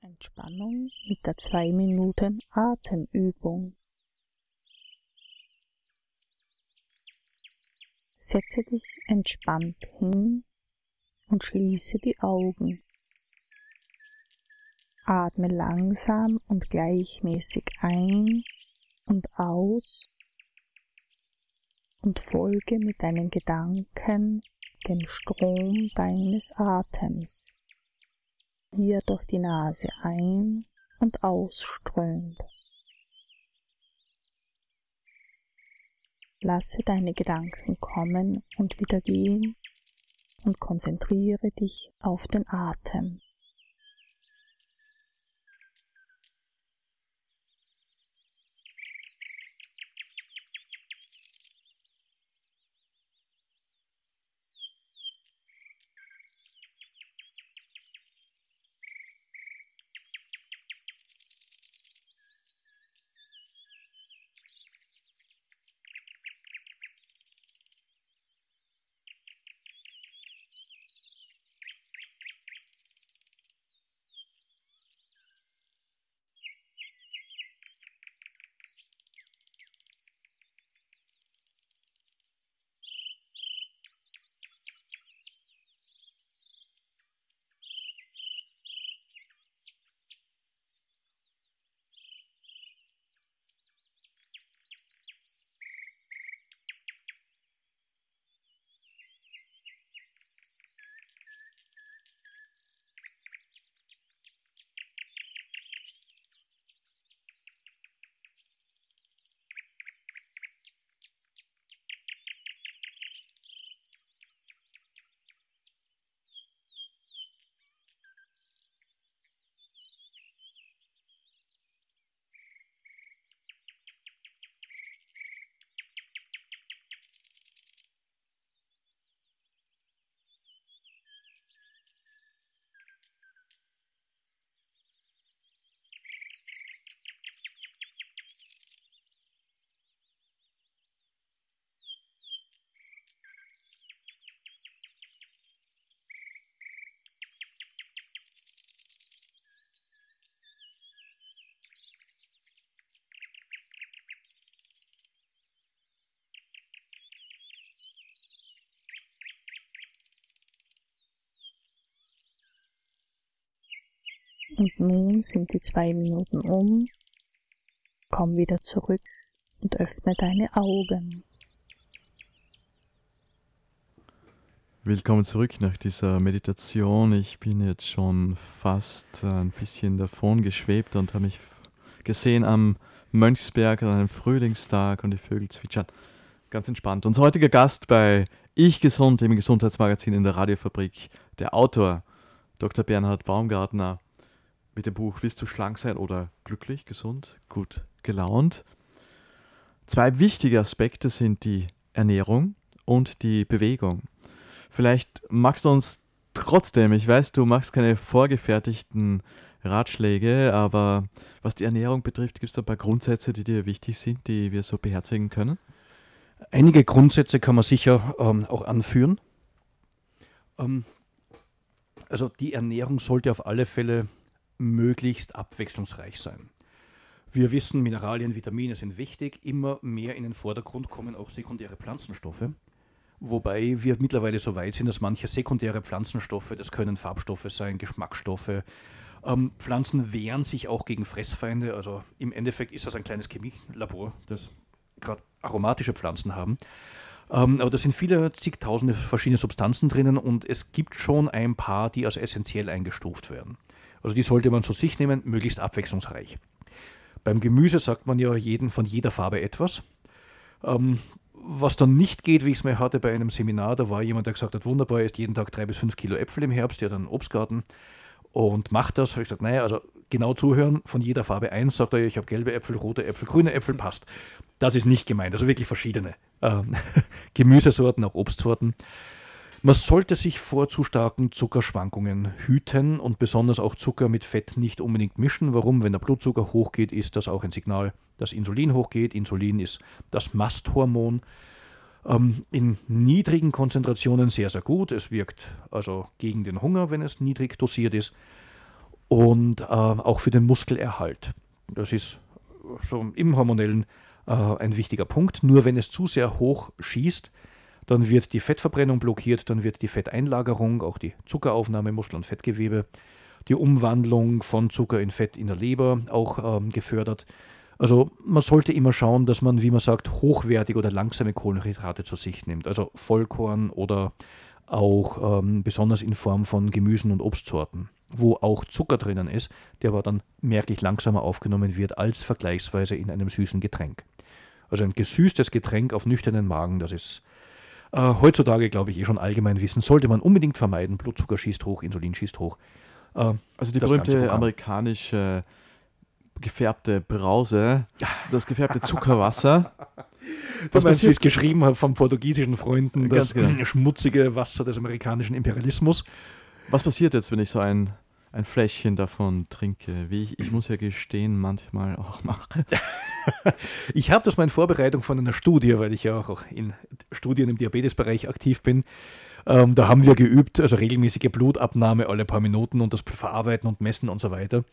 Entspannung mit der 2 Minuten Atemübung. Setze dich entspannt hin und schließe die Augen. Atme langsam und gleichmäßig ein und aus und folge mit deinen Gedanken dem Strom deines Atems, hier durch die Nase ein und ausströmt. Lasse deine Gedanken kommen und wieder gehen und konzentriere dich auf den Atem. Und nun sind die zwei Minuten um. Komm wieder zurück und öffne deine Augen. Willkommen zurück nach dieser Meditation. Ich bin jetzt schon fast ein bisschen davon geschwebt und habe mich gesehen am Mönchsberg an einem Frühlingstag und die Vögel zwitschern. Ganz entspannt. Unser heutiger Gast bei Ich Gesund im Gesundheitsmagazin in der Radiofabrik, der Autor Dr. Bernhard Baumgartner mit dem Buch Willst du schlank sein oder glücklich, gesund, gut gelaunt? Zwei wichtige Aspekte sind die Ernährung und die Bewegung. Vielleicht magst du uns trotzdem, ich weiß, du machst keine vorgefertigten Ratschläge, aber was die Ernährung betrifft, gibt es ein paar Grundsätze, die dir wichtig sind, die wir so beherzigen können? Einige Grundsätze kann man sicher ähm, auch anführen. Ähm, also die Ernährung sollte auf alle Fälle möglichst abwechslungsreich sein. Wir wissen, Mineralien, Vitamine sind wichtig. Immer mehr in den Vordergrund kommen auch sekundäre Pflanzenstoffe. Wobei wir mittlerweile so weit sind, dass manche sekundäre Pflanzenstoffe, das können Farbstoffe sein, Geschmacksstoffe, ähm, Pflanzen wehren sich auch gegen Fressfeinde. Also im Endeffekt ist das ein kleines Chemielabor, das gerade aromatische Pflanzen haben. Ähm, aber da sind viele zigtausende verschiedene Substanzen drinnen und es gibt schon ein paar, die als essentiell eingestuft werden. Also die sollte man zu sich nehmen, möglichst abwechslungsreich. Beim Gemüse sagt man ja jeden, von jeder Farbe etwas. Ähm, was dann nicht geht, wie ich es mal hatte bei einem Seminar, da war jemand, der gesagt hat, wunderbar, ist jeden Tag drei bis fünf Kilo Äpfel im Herbst, der hat einen Obstgarten und macht das. Habe ich gesagt, naja, also genau zuhören, von jeder Farbe eins, sagt er, ich habe gelbe Äpfel, rote Äpfel, grüne Äpfel, passt. Das ist nicht gemeint, also wirklich verschiedene ähm, Gemüsesorten, auch Obstsorten. Man sollte sich vor zu starken Zuckerschwankungen hüten und besonders auch Zucker mit Fett nicht unbedingt mischen. Warum? Wenn der Blutzucker hochgeht, ist das auch ein Signal, dass Insulin hochgeht. Insulin ist das Masthormon. Ähm, in niedrigen Konzentrationen sehr, sehr gut. Es wirkt also gegen den Hunger, wenn es niedrig dosiert ist. Und äh, auch für den Muskelerhalt. Das ist so im hormonellen äh, ein wichtiger Punkt. Nur wenn es zu sehr hoch schießt, dann wird die Fettverbrennung blockiert, dann wird die Fetteinlagerung, auch die Zuckeraufnahme, Muskel- und Fettgewebe, die Umwandlung von Zucker in Fett in der Leber auch ähm, gefördert. Also man sollte immer schauen, dass man, wie man sagt, hochwertige oder langsame Kohlenhydrate zu sich nimmt. Also Vollkorn oder auch ähm, besonders in Form von Gemüsen und Obstsorten, wo auch Zucker drinnen ist, der aber dann merklich langsamer aufgenommen wird als vergleichsweise in einem süßen Getränk. Also ein gesüßtes Getränk auf nüchternen Magen, das ist äh, heutzutage, glaube ich, eh schon allgemein wissen, sollte man unbedingt vermeiden. Blutzucker schießt hoch, Insulin schießt hoch. Äh, also die berühmte amerikanische gefärbte Brause, das gefärbte Zuckerwasser. Was man es geschrieben hat von portugiesischen Freunden, das genau. schmutzige Wasser des amerikanischen Imperialismus. Was passiert jetzt, wenn ich so ein ein Fläschchen davon trinke, wie ich, ich muss ja gestehen, manchmal auch mache. ich habe das mal in Vorbereitung von einer Studie, weil ich ja auch in Studien im Diabetesbereich aktiv bin. Ähm, da haben wir geübt, also regelmäßige Blutabnahme alle paar Minuten und das Verarbeiten und Messen und so weiter.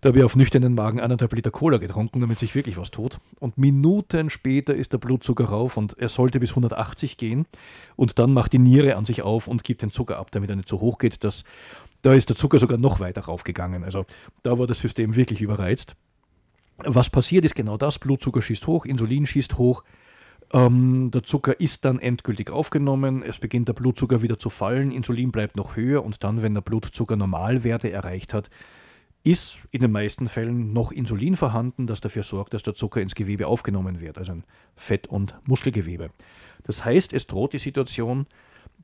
Da habe ich auf nüchternen Magen anderthalb Liter Cola getrunken, damit sich wirklich was tut. Und Minuten später ist der Blutzucker rauf und er sollte bis 180 gehen. Und dann macht die Niere an sich auf und gibt den Zucker ab, damit er nicht so hoch geht, dass da ist der Zucker sogar noch weiter raufgegangen. Also da war das System wirklich überreizt. Was passiert ist genau das, Blutzucker schießt hoch, Insulin schießt hoch, ähm, der Zucker ist dann endgültig aufgenommen, es beginnt der Blutzucker wieder zu fallen, Insulin bleibt noch höher und dann, wenn der Blutzucker Normalwerte erreicht hat, ist in den meisten Fällen noch Insulin vorhanden, das dafür sorgt, dass der Zucker ins Gewebe aufgenommen wird, also in Fett- und Muskelgewebe. Das heißt, es droht die Situation,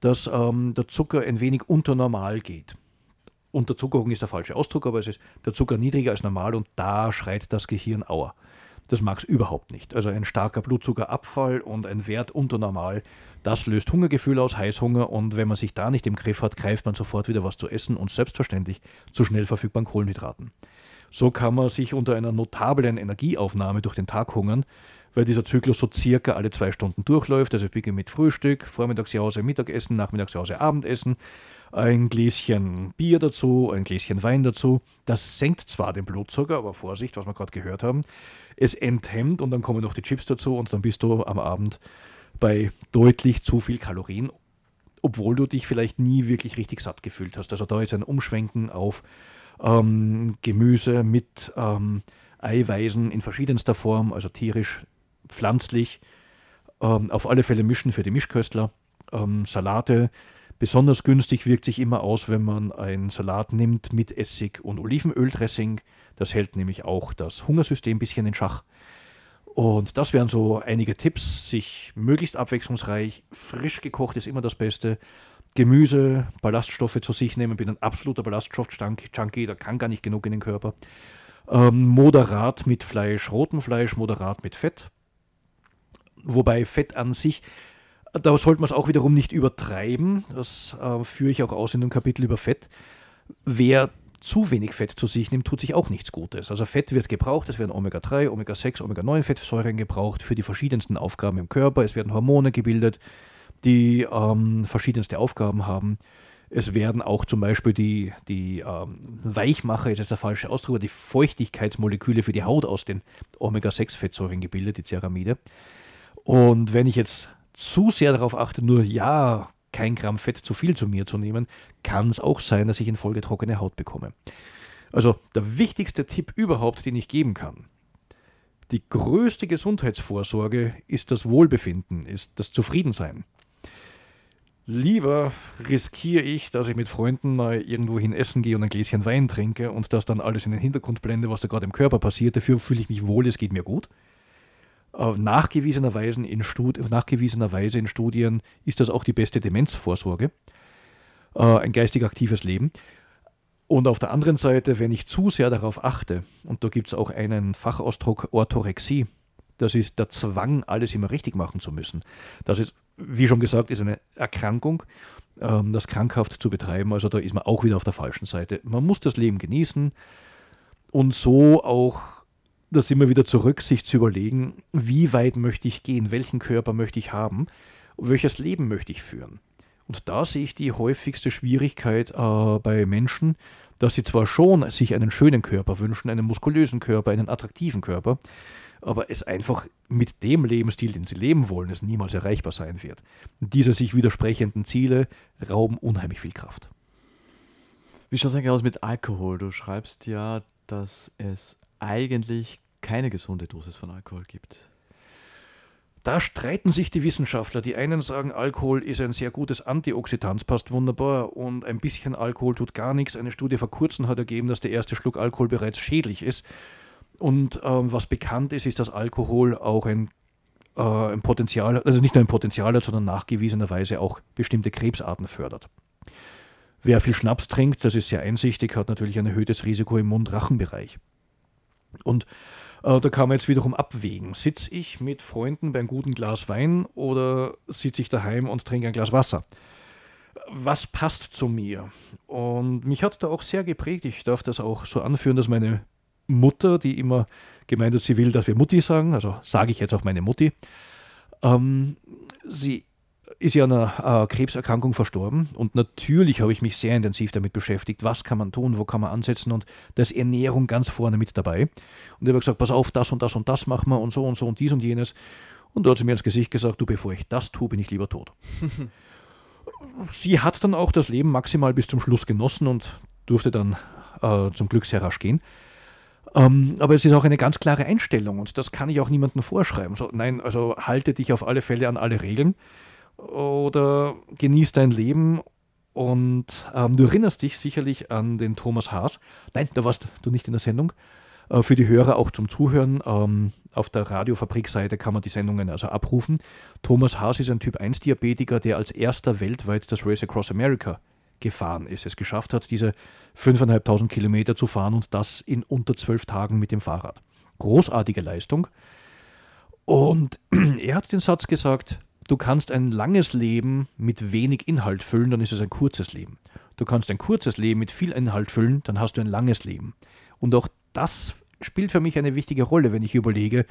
dass ähm, der Zucker ein wenig unter normal geht. Unterzuckerung ist der falsche Ausdruck, aber es ist der Zucker niedriger als normal und da schreit das Gehirn Aua. Das mag es überhaupt nicht. Also ein starker Blutzuckerabfall und ein Wert unter normal, das löst Hungergefühl aus, Heißhunger und wenn man sich da nicht im Griff hat, greift man sofort wieder was zu essen und selbstverständlich zu schnell verfügbaren Kohlenhydraten. So kann man sich unter einer notablen Energieaufnahme durch den Tag hungern, weil dieser Zyklus so circa alle zwei Stunden durchläuft. Also ich beginne mit Frühstück, Vormittagsjause, Mittagessen, Nachmittagsjause, Abendessen ein Gläschen Bier dazu, ein Gläschen Wein dazu. Das senkt zwar den Blutzucker, aber Vorsicht, was wir gerade gehört haben, es enthemmt und dann kommen noch die Chips dazu und dann bist du am Abend bei deutlich zu viel Kalorien, obwohl du dich vielleicht nie wirklich richtig satt gefühlt hast. Also da ist ein Umschwenken auf ähm, Gemüse mit ähm, Eiweißen in verschiedenster Form, also tierisch, pflanzlich, ähm, auf alle Fälle mischen für die Mischköstler, ähm, Salate, Besonders günstig wirkt sich immer aus, wenn man einen Salat nimmt mit Essig und Olivenöldressing. Das hält nämlich auch das Hungersystem ein bisschen in Schach. Und das wären so einige Tipps, sich möglichst abwechslungsreich, frisch gekocht ist immer das Beste. Gemüse, Ballaststoffe zu sich nehmen, bin ein absoluter Ballaststoff-Junkie, da kann gar nicht genug in den Körper. Ähm, moderat mit Fleisch, rotem Fleisch, moderat mit Fett. Wobei Fett an sich da sollte man es auch wiederum nicht übertreiben. Das äh, führe ich auch aus in dem Kapitel über Fett. Wer zu wenig Fett zu sich nimmt, tut sich auch nichts Gutes. Also Fett wird gebraucht, es werden Omega-3, Omega-6, Omega-9-Fettsäuren gebraucht für die verschiedensten Aufgaben im Körper. Es werden Hormone gebildet, die ähm, verschiedenste Aufgaben haben. Es werden auch zum Beispiel die, die ähm, Weichmacher, ist das der falsche Ausdruck, die Feuchtigkeitsmoleküle für die Haut aus den Omega-6-Fettsäuren gebildet, die Ceramide. Und wenn ich jetzt zu sehr darauf achte, nur ja, kein Gramm Fett zu viel zu mir zu nehmen, kann es auch sein, dass ich in Folge trockene Haut bekomme. Also der wichtigste Tipp überhaupt, den ich geben kann. Die größte Gesundheitsvorsorge ist das Wohlbefinden, ist das Zufriedensein. Lieber riskiere ich, dass ich mit Freunden mal irgendwohin essen gehe und ein Gläschen Wein trinke und das dann alles in den Hintergrund blende, was da gerade im Körper passiert. Dafür fühle ich mich wohl, es geht mir gut. Äh, nachgewiesenerweise in, Studi nachgewiesenerweise in Studien ist das auch die beste Demenzvorsorge, äh, ein geistig aktives Leben. Und auf der anderen Seite, wenn ich zu sehr darauf achte, und da gibt es auch einen Fachausdruck Orthorexie, das ist der Zwang, alles immer richtig machen zu müssen. Das ist, wie schon gesagt, ist eine Erkrankung, ähm, das krankhaft zu betreiben. Also da ist man auch wieder auf der falschen Seite. Man muss das Leben genießen und so auch, da sind wieder zurück, sich zu überlegen, wie weit möchte ich gehen, welchen Körper möchte ich haben, welches Leben möchte ich führen. Und da sehe ich die häufigste Schwierigkeit äh, bei Menschen, dass sie zwar schon sich einen schönen Körper wünschen, einen muskulösen Körper, einen attraktiven Körper, aber es einfach mit dem Lebensstil, den sie leben wollen, es niemals erreichbar sein wird. Diese sich widersprechenden Ziele rauben unheimlich viel Kraft. Wie schaut es eigentlich aus mit Alkohol? Du schreibst ja, dass es eigentlich keine gesunde Dosis von Alkohol gibt. Da streiten sich die Wissenschaftler. Die einen sagen, Alkohol ist ein sehr gutes Antioxidant, passt wunderbar und ein bisschen Alkohol tut gar nichts. Eine Studie vor kurzem hat ergeben, dass der erste Schluck Alkohol bereits schädlich ist. Und ähm, was bekannt ist, ist, dass Alkohol auch ein, äh, ein Potenzial, also nicht nur ein Potenzial hat, sondern nachgewiesenerweise auch bestimmte Krebsarten fördert. Wer viel Schnaps trinkt, das ist sehr einsichtig, hat natürlich ein erhöhtes Risiko im Mund-Rachenbereich. Und da kann man jetzt wiederum abwägen. Sitze ich mit Freunden beim guten Glas Wein oder sitze ich daheim und trinke ein Glas Wasser? Was passt zu mir? Und mich hat da auch sehr geprägt. Ich darf das auch so anführen, dass meine Mutter, die immer gemeint hat, sie will, dass wir Mutti sagen, also sage ich jetzt auch meine Mutti, ähm, sie ist ja an einer äh, Krebserkrankung verstorben und natürlich habe ich mich sehr intensiv damit beschäftigt, was kann man tun, wo kann man ansetzen und da ist Ernährung ganz vorne mit dabei. Und ich habe gesagt, pass auf, das und das und das machen wir und so und so und dies und jenes. Und da hat sie mir ins Gesicht gesagt, du, bevor ich das tue, bin ich lieber tot. sie hat dann auch das Leben maximal bis zum Schluss genossen und durfte dann äh, zum Glück sehr rasch gehen. Ähm, aber es ist auch eine ganz klare Einstellung und das kann ich auch niemandem vorschreiben. So, nein, also halte dich auf alle Fälle an alle Regeln oder genieß dein Leben. Und ähm, du erinnerst dich sicherlich an den Thomas Haas. Nein, da warst du nicht in der Sendung. Äh, für die Hörer auch zum Zuhören. Ähm, auf der Radiofabrikseite kann man die Sendungen also abrufen. Thomas Haas ist ein Typ 1-Diabetiker, der als erster weltweit das Race Across America gefahren ist, es geschafft hat, diese 5.500 Kilometer zu fahren und das in unter zwölf Tagen mit dem Fahrrad. Großartige Leistung. Und er hat den Satz gesagt, du kannst ein langes Leben mit wenig Inhalt füllen, dann ist es ein kurzes Leben. Du kannst ein kurzes Leben mit viel Inhalt füllen, dann hast du ein langes Leben. Und auch das spielt für mich eine wichtige Rolle, wenn ich überlege,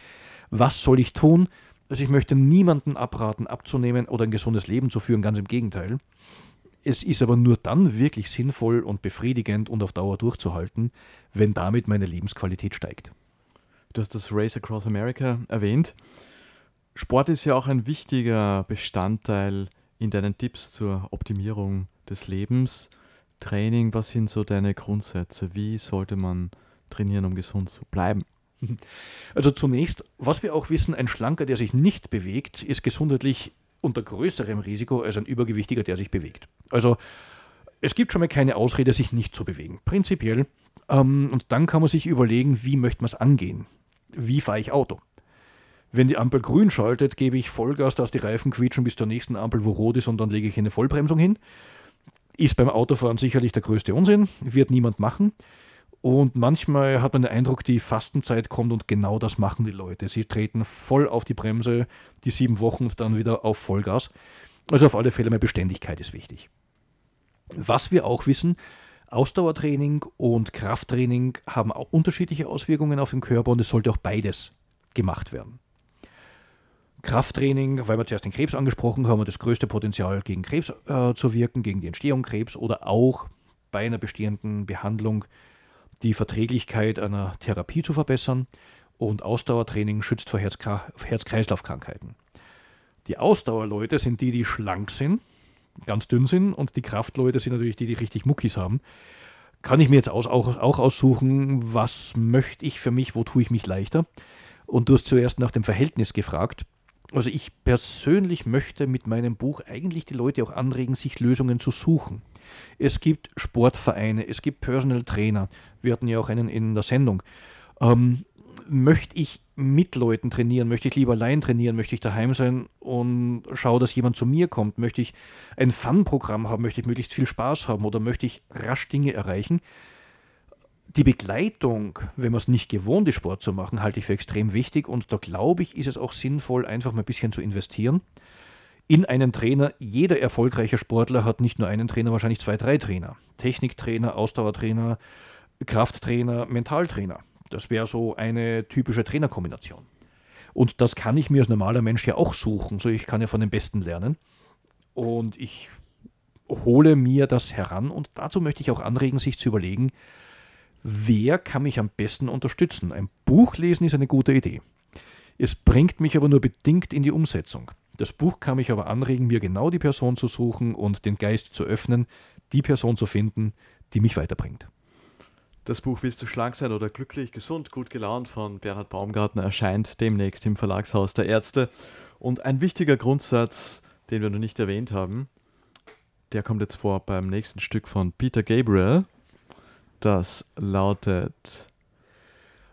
was soll ich tun? Also ich möchte niemanden abraten, abzunehmen oder ein gesundes Leben zu führen, ganz im Gegenteil. Es ist aber nur dann wirklich sinnvoll und befriedigend und auf Dauer durchzuhalten, wenn damit meine Lebensqualität steigt. Du hast das Race Across America erwähnt. Sport ist ja auch ein wichtiger Bestandteil in deinen Tipps zur Optimierung des Lebens. Training, was sind so deine Grundsätze? Wie sollte man trainieren, um gesund zu bleiben? Also zunächst, was wir auch wissen, ein Schlanker, der sich nicht bewegt, ist gesundheitlich unter größerem Risiko als ein Übergewichtiger, der sich bewegt. Also es gibt schon mal keine Ausrede, sich nicht zu bewegen. Prinzipiell. Ähm, und dann kann man sich überlegen, wie möchte man es angehen? Wie fahre ich Auto? Wenn die Ampel grün schaltet, gebe ich Vollgas, dass die Reifen quietschen bis zur nächsten Ampel, wo rot ist, und dann lege ich eine Vollbremsung hin. Ist beim Autofahren sicherlich der größte Unsinn, wird niemand machen. Und manchmal hat man den Eindruck, die Fastenzeit kommt und genau das machen die Leute. Sie treten voll auf die Bremse, die sieben Wochen und dann wieder auf Vollgas. Also auf alle Fälle mehr Beständigkeit ist wichtig. Was wir auch wissen, Ausdauertraining und Krafttraining haben auch unterschiedliche Auswirkungen auf den Körper und es sollte auch beides gemacht werden. Krafttraining, weil wir zuerst den Krebs angesprochen haben, das größte Potenzial gegen Krebs äh, zu wirken, gegen die Entstehung Krebs oder auch bei einer bestehenden Behandlung die Verträglichkeit einer Therapie zu verbessern. Und Ausdauertraining schützt vor Herz-Kreislauf-Krankheiten. Die Ausdauerleute sind die, die schlank sind, ganz dünn sind, und die Kraftleute sind natürlich die, die richtig Muckis haben. Kann ich mir jetzt auch, auch aussuchen, was möchte ich für mich, wo tue ich mich leichter? Und du hast zuerst nach dem Verhältnis gefragt. Also ich persönlich möchte mit meinem Buch eigentlich die Leute auch anregen, sich Lösungen zu suchen. Es gibt Sportvereine, es gibt Personal Trainer. Wir hatten ja auch einen in der Sendung. Ähm, möchte ich mit Leuten trainieren? Möchte ich lieber allein trainieren? Möchte ich daheim sein und schaue, dass jemand zu mir kommt? Möchte ich ein Fun-Programm haben? Möchte ich möglichst viel Spaß haben? Oder möchte ich rasch Dinge erreichen? Die Begleitung, wenn man es nicht gewohnt ist, Sport zu machen, halte ich für extrem wichtig und da glaube ich, ist es auch sinnvoll, einfach mal ein bisschen zu investieren. in einen Trainer. Jeder erfolgreiche Sportler hat nicht nur einen Trainer, wahrscheinlich zwei, drei Trainer. Techniktrainer, Ausdauertrainer, Krafttrainer, Mentaltrainer. Das wäre so eine typische Trainerkombination. Und das kann ich mir als normaler Mensch ja auch suchen. So, ich kann ja von den Besten lernen. Und ich hole mir das heran und dazu möchte ich auch anregen, sich zu überlegen, wer kann mich am besten unterstützen. Ein Buch lesen ist eine gute Idee. Es bringt mich aber nur bedingt in die Umsetzung. Das Buch kann mich aber anregen, mir genau die Person zu suchen und den Geist zu öffnen, die Person zu finden, die mich weiterbringt. Das Buch Willst du schlank sein oder glücklich, gesund, gut gelaunt von Bernhard Baumgartner erscheint demnächst im Verlagshaus der Ärzte. Und ein wichtiger Grundsatz, den wir noch nicht erwähnt haben, der kommt jetzt vor beim nächsten Stück von Peter Gabriel. Das lautet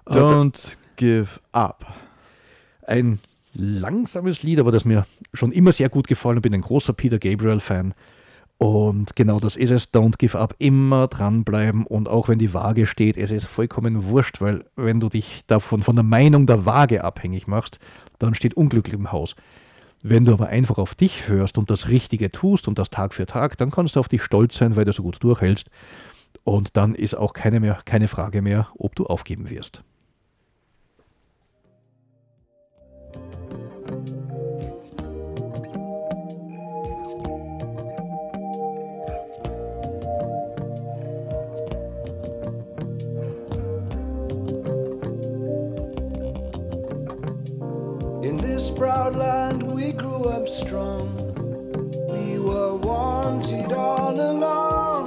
Don't Give Up. Ein langsames Lied, aber das mir schon immer sehr gut gefallen. Ich bin ein großer Peter Gabriel-Fan. Und genau das ist es, don't give up, immer dranbleiben und auch wenn die Waage steht, es ist vollkommen wurscht, weil wenn du dich davon von der Meinung der Waage abhängig machst, dann steht Unglück im Haus. Wenn du aber einfach auf dich hörst und das Richtige tust und das Tag für Tag, dann kannst du auf dich stolz sein, weil du so gut durchhältst. Und dann ist auch keine, mehr, keine Frage mehr, ob du aufgeben wirst. proud land we grew up strong. We were wanted all along.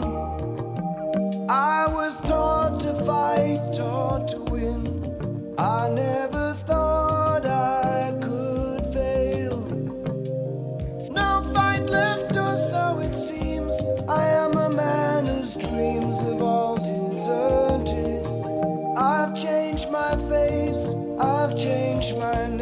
I was taught to fight, taught to win. I never thought I could fail. No fight left, or so it seems. I am a man whose dreams have all deserted. I've changed my face, I've changed my name.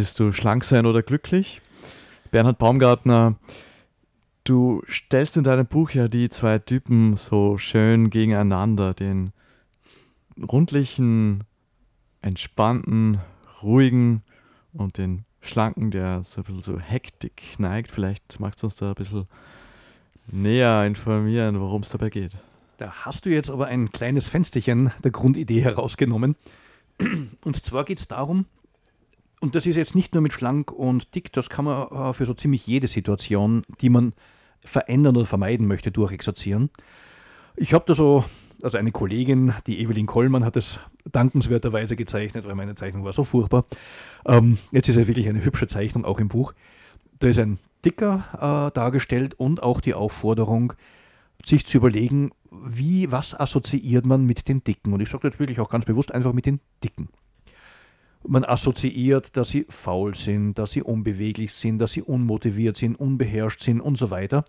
Willst du schlank sein oder glücklich? Bernhard Baumgartner, du stellst in deinem Buch ja die zwei Typen so schön gegeneinander, den rundlichen, entspannten, ruhigen und den schlanken, der so ein bisschen so Hektik neigt. Vielleicht magst du uns da ein bisschen näher informieren, worum es dabei geht. Da hast du jetzt aber ein kleines Fensterchen der Grundidee herausgenommen. Und zwar geht es darum, und das ist jetzt nicht nur mit schlank und dick, das kann man äh, für so ziemlich jede Situation, die man verändern oder vermeiden möchte, durchexerzieren. Ich habe da so, also eine Kollegin, die Evelyn Kollmann, hat es dankenswerterweise gezeichnet, weil meine Zeichnung war so furchtbar. Ähm, jetzt ist ja wirklich eine hübsche Zeichnung auch im Buch. Da ist ein Dicker äh, dargestellt und auch die Aufforderung, sich zu überlegen, wie, was assoziiert man mit den Dicken? Und ich sage jetzt wirklich auch ganz bewusst einfach mit den Dicken. Man assoziiert, dass sie faul sind, dass sie unbeweglich sind, dass sie unmotiviert sind, unbeherrscht sind und so weiter.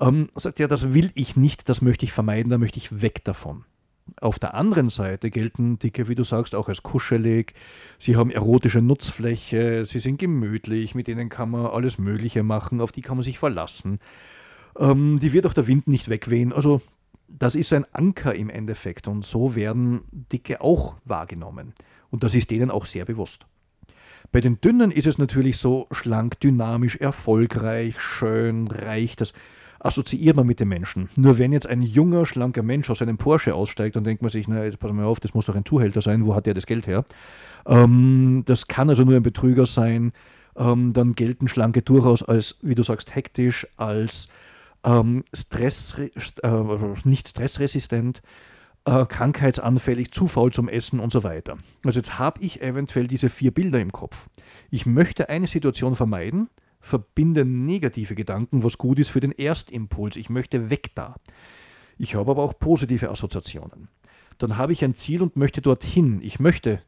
Ähm, sagt ja, das will ich nicht, das möchte ich vermeiden, da möchte ich weg davon. Auf der anderen Seite gelten Dicke, wie du sagst, auch als kuschelig. Sie haben erotische Nutzfläche, sie sind gemütlich, mit denen kann man alles Mögliche machen, auf die kann man sich verlassen. Ähm, die wird auch der Wind nicht wegwehen. Also das ist ein Anker im Endeffekt und so werden Dicke auch wahrgenommen. Und das ist denen auch sehr bewusst. Bei den Dünnen ist es natürlich so schlank, dynamisch, erfolgreich, schön, reich. Das assoziiert man mit den Menschen. Nur wenn jetzt ein junger, schlanker Mensch aus einem Porsche aussteigt, dann denkt man sich, na, jetzt pass mal auf, das muss doch ein Zuhälter sein, wo hat der das Geld her? Ähm, das kann also nur ein Betrüger sein. Ähm, dann gelten Schlanke durchaus als, wie du sagst, hektisch, als ähm, Stress, äh, nicht stressresistent, äh, krankheitsanfällig, zu faul zum Essen und so weiter. Also jetzt habe ich eventuell diese vier Bilder im Kopf. Ich möchte eine Situation vermeiden, verbinde negative Gedanken, was gut ist für den Erstimpuls. Ich möchte weg da. Ich habe aber auch positive Assoziationen. Dann habe ich ein Ziel und möchte dorthin. Ich möchte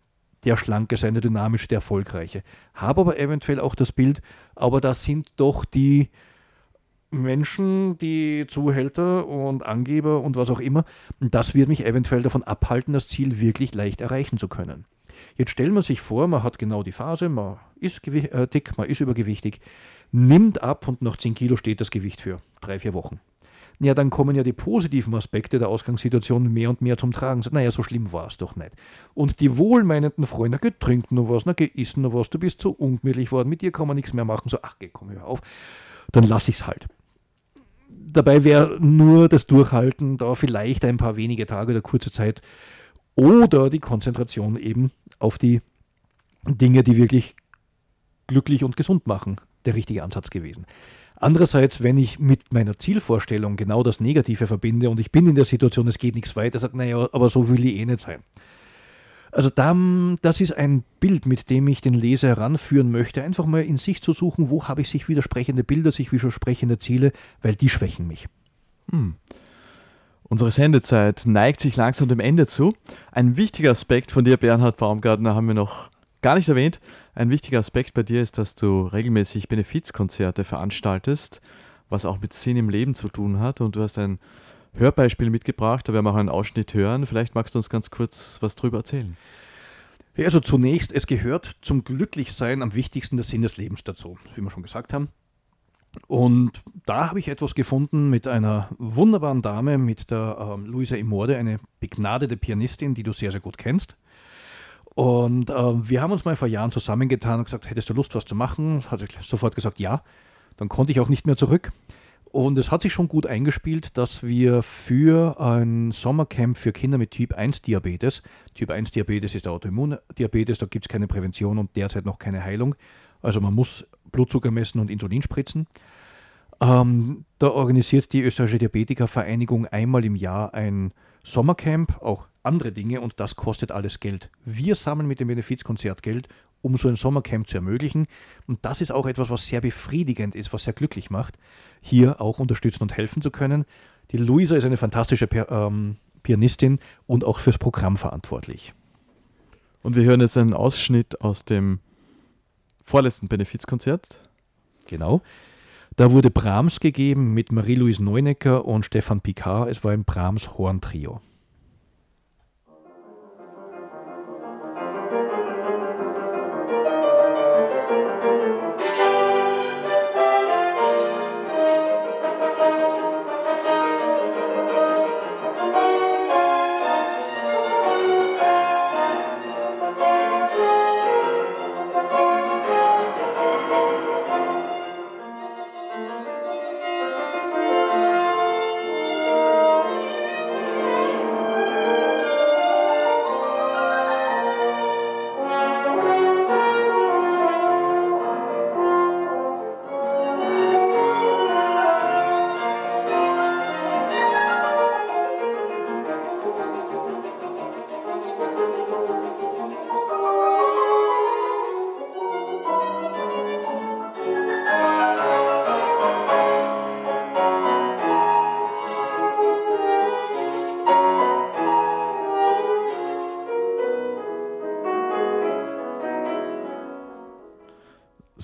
der Schlanke sein, der Dynamische, der Erfolgreiche. Habe aber eventuell auch das Bild, aber da sind doch die Menschen, die Zuhälter und Angeber und was auch immer. Das wird mich eventuell davon abhalten, das Ziel wirklich leicht erreichen zu können. Jetzt stellt man sich vor, man hat genau die Phase, man ist äh, dick, man ist übergewichtig, nimmt ab und nach 10 Kilo steht das Gewicht für drei, vier Wochen. Ja, dann kommen ja die positiven Aspekte der Ausgangssituation mehr und mehr zum Tragen. Naja, so schlimm war es doch nicht. Und die wohlmeinenden Freunde, na, getrinkt noch was, na, geissen noch was, du bist so ungemütlich worden, mit dir kann man nichts mehr machen. So, ach, geh, komm, hör auf. Dann lass ich's halt. Dabei wäre nur das Durchhalten da vielleicht ein paar wenige Tage oder kurze Zeit oder die Konzentration eben auf die Dinge, die wirklich glücklich und gesund machen, der richtige Ansatz gewesen. Andererseits, wenn ich mit meiner Zielvorstellung genau das Negative verbinde und ich bin in der Situation, es geht nichts weiter, sagt, naja, aber so will ich eh nicht sein. Also da, das ist ein Bild, mit dem ich den Leser heranführen möchte, einfach mal in sich zu suchen, wo habe ich sich widersprechende Bilder, sich widersprechende Ziele, weil die schwächen mich. Hm. Unsere Sendezeit neigt sich langsam dem Ende zu. Ein wichtiger Aspekt von dir, Bernhard Baumgartner, haben wir noch gar nicht erwähnt. Ein wichtiger Aspekt bei dir ist, dass du regelmäßig Benefizkonzerte veranstaltest, was auch mit Sinn im Leben zu tun hat. Und du hast ein Hörbeispiel mitgebracht, da werden wir auch einen Ausschnitt hören. Vielleicht magst du uns ganz kurz was drüber erzählen. Also zunächst, es gehört zum Glücklichsein am wichtigsten der Sinn des Lebens dazu, wie wir schon gesagt haben. Und da habe ich etwas gefunden mit einer wunderbaren Dame, mit der ähm, Luisa Imorde, eine begnadete Pianistin, die du sehr, sehr gut kennst. Und äh, wir haben uns mal vor Jahren zusammengetan und gesagt, hättest du Lust, was zu machen? Hat sie sofort gesagt, ja. Dann konnte ich auch nicht mehr zurück. Und es hat sich schon gut eingespielt, dass wir für ein Sommercamp für Kinder mit Typ 1 Diabetes, Typ 1 Diabetes ist der Autoimmundiabetes, da gibt es keine Prävention und derzeit noch keine Heilung. Also man muss Blutzucker messen und Insulin spritzen. Ähm, da organisiert die österreichische Diabetikervereinigung einmal im Jahr ein Sommercamp, auch andere Dinge und das kostet alles Geld. Wir sammeln mit dem Benefizkonzert Geld, um so ein Sommercamp zu ermöglichen. Und das ist auch etwas, was sehr befriedigend ist, was sehr glücklich macht, hier auch unterstützen und helfen zu können. Die Luisa ist eine fantastische ähm, Pianistin und auch fürs Programm verantwortlich. Und wir hören jetzt einen Ausschnitt aus dem vorletzten Benefizkonzert. Genau. Da wurde Brahms gegeben mit Marie-Louise Neunecker und Stefan Picard. Es war ein Brahms-Horn-Trio.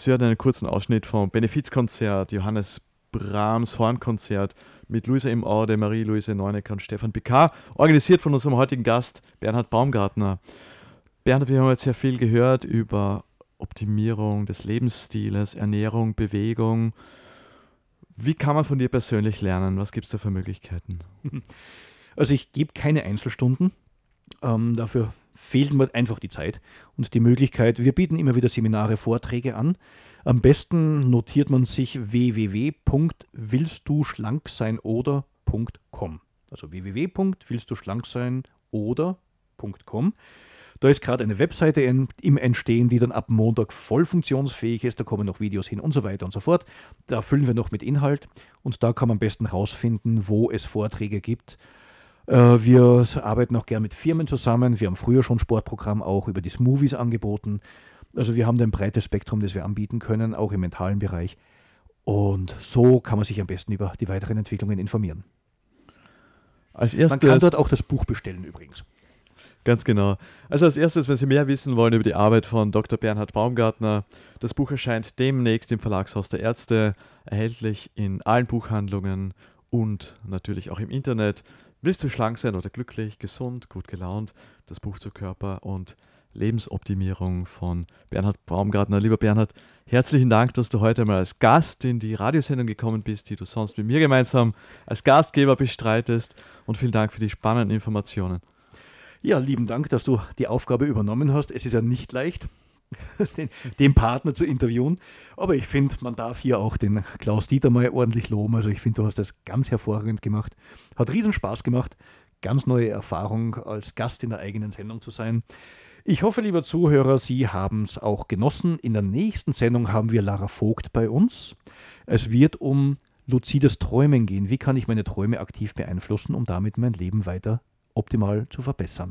Sie hört einen kurzen Ausschnitt vom Benefizkonzert Johannes Brahms Hornkonzert mit Luisa im Orde, Marie-Louise Neunecker und Stefan Picard, organisiert von unserem heutigen Gast Bernhard Baumgartner. Bernhard, wir haben jetzt sehr viel gehört über Optimierung des Lebensstiles, Ernährung, Bewegung. Wie kann man von dir persönlich lernen? Was gibt es da für Möglichkeiten? Also ich gebe keine Einzelstunden. Ähm, dafür fehlt mir einfach die Zeit und die Möglichkeit. Wir bieten immer wieder Seminare, Vorträge an. Am besten notiert man sich www.willstduschlanksein.oder.com. Also www.willstduschlanksein.oder.com. Da ist gerade eine Webseite im Entstehen, die dann ab Montag voll funktionsfähig ist. Da kommen noch Videos hin und so weiter und so fort. Da füllen wir noch mit Inhalt und da kann man am besten herausfinden, wo es Vorträge gibt. Äh, wir arbeiten auch gern mit Firmen zusammen. Wir haben früher schon Sportprogramm auch über die Smoothies angeboten. Also wir haben ein breites Spektrum, das wir anbieten können, auch im mentalen Bereich. Und so kann man sich am besten über die weiteren Entwicklungen informieren. Als erstes, man kann dort auch das Buch bestellen übrigens. Ganz genau. Also als erstes, wenn Sie mehr wissen wollen über die Arbeit von Dr. Bernhard Baumgartner, das Buch erscheint demnächst im Verlagshaus der Ärzte, erhältlich in allen Buchhandlungen und natürlich auch im Internet. Willst du schlank sein oder glücklich, gesund, gut gelaunt? Das Buch zu Körper und Lebensoptimierung von Bernhard Baumgartner. Lieber Bernhard, herzlichen Dank, dass du heute mal als Gast in die Radiosendung gekommen bist, die du sonst mit mir gemeinsam als Gastgeber bestreitest. Und vielen Dank für die spannenden Informationen. Ja, lieben Dank, dass du die Aufgabe übernommen hast. Es ist ja nicht leicht, den, den Partner zu interviewen. Aber ich finde, man darf hier auch den Klaus Dieter mal ordentlich loben. Also ich finde, du hast das ganz hervorragend gemacht. Hat riesen Spaß gemacht. Ganz neue Erfahrung, als Gast in der eigenen Sendung zu sein. Ich hoffe, lieber Zuhörer, Sie haben es auch genossen. In der nächsten Sendung haben wir Lara Vogt bei uns. Es wird um luzides Träumen gehen. Wie kann ich meine Träume aktiv beeinflussen, um damit mein Leben weiter optimal zu verbessern?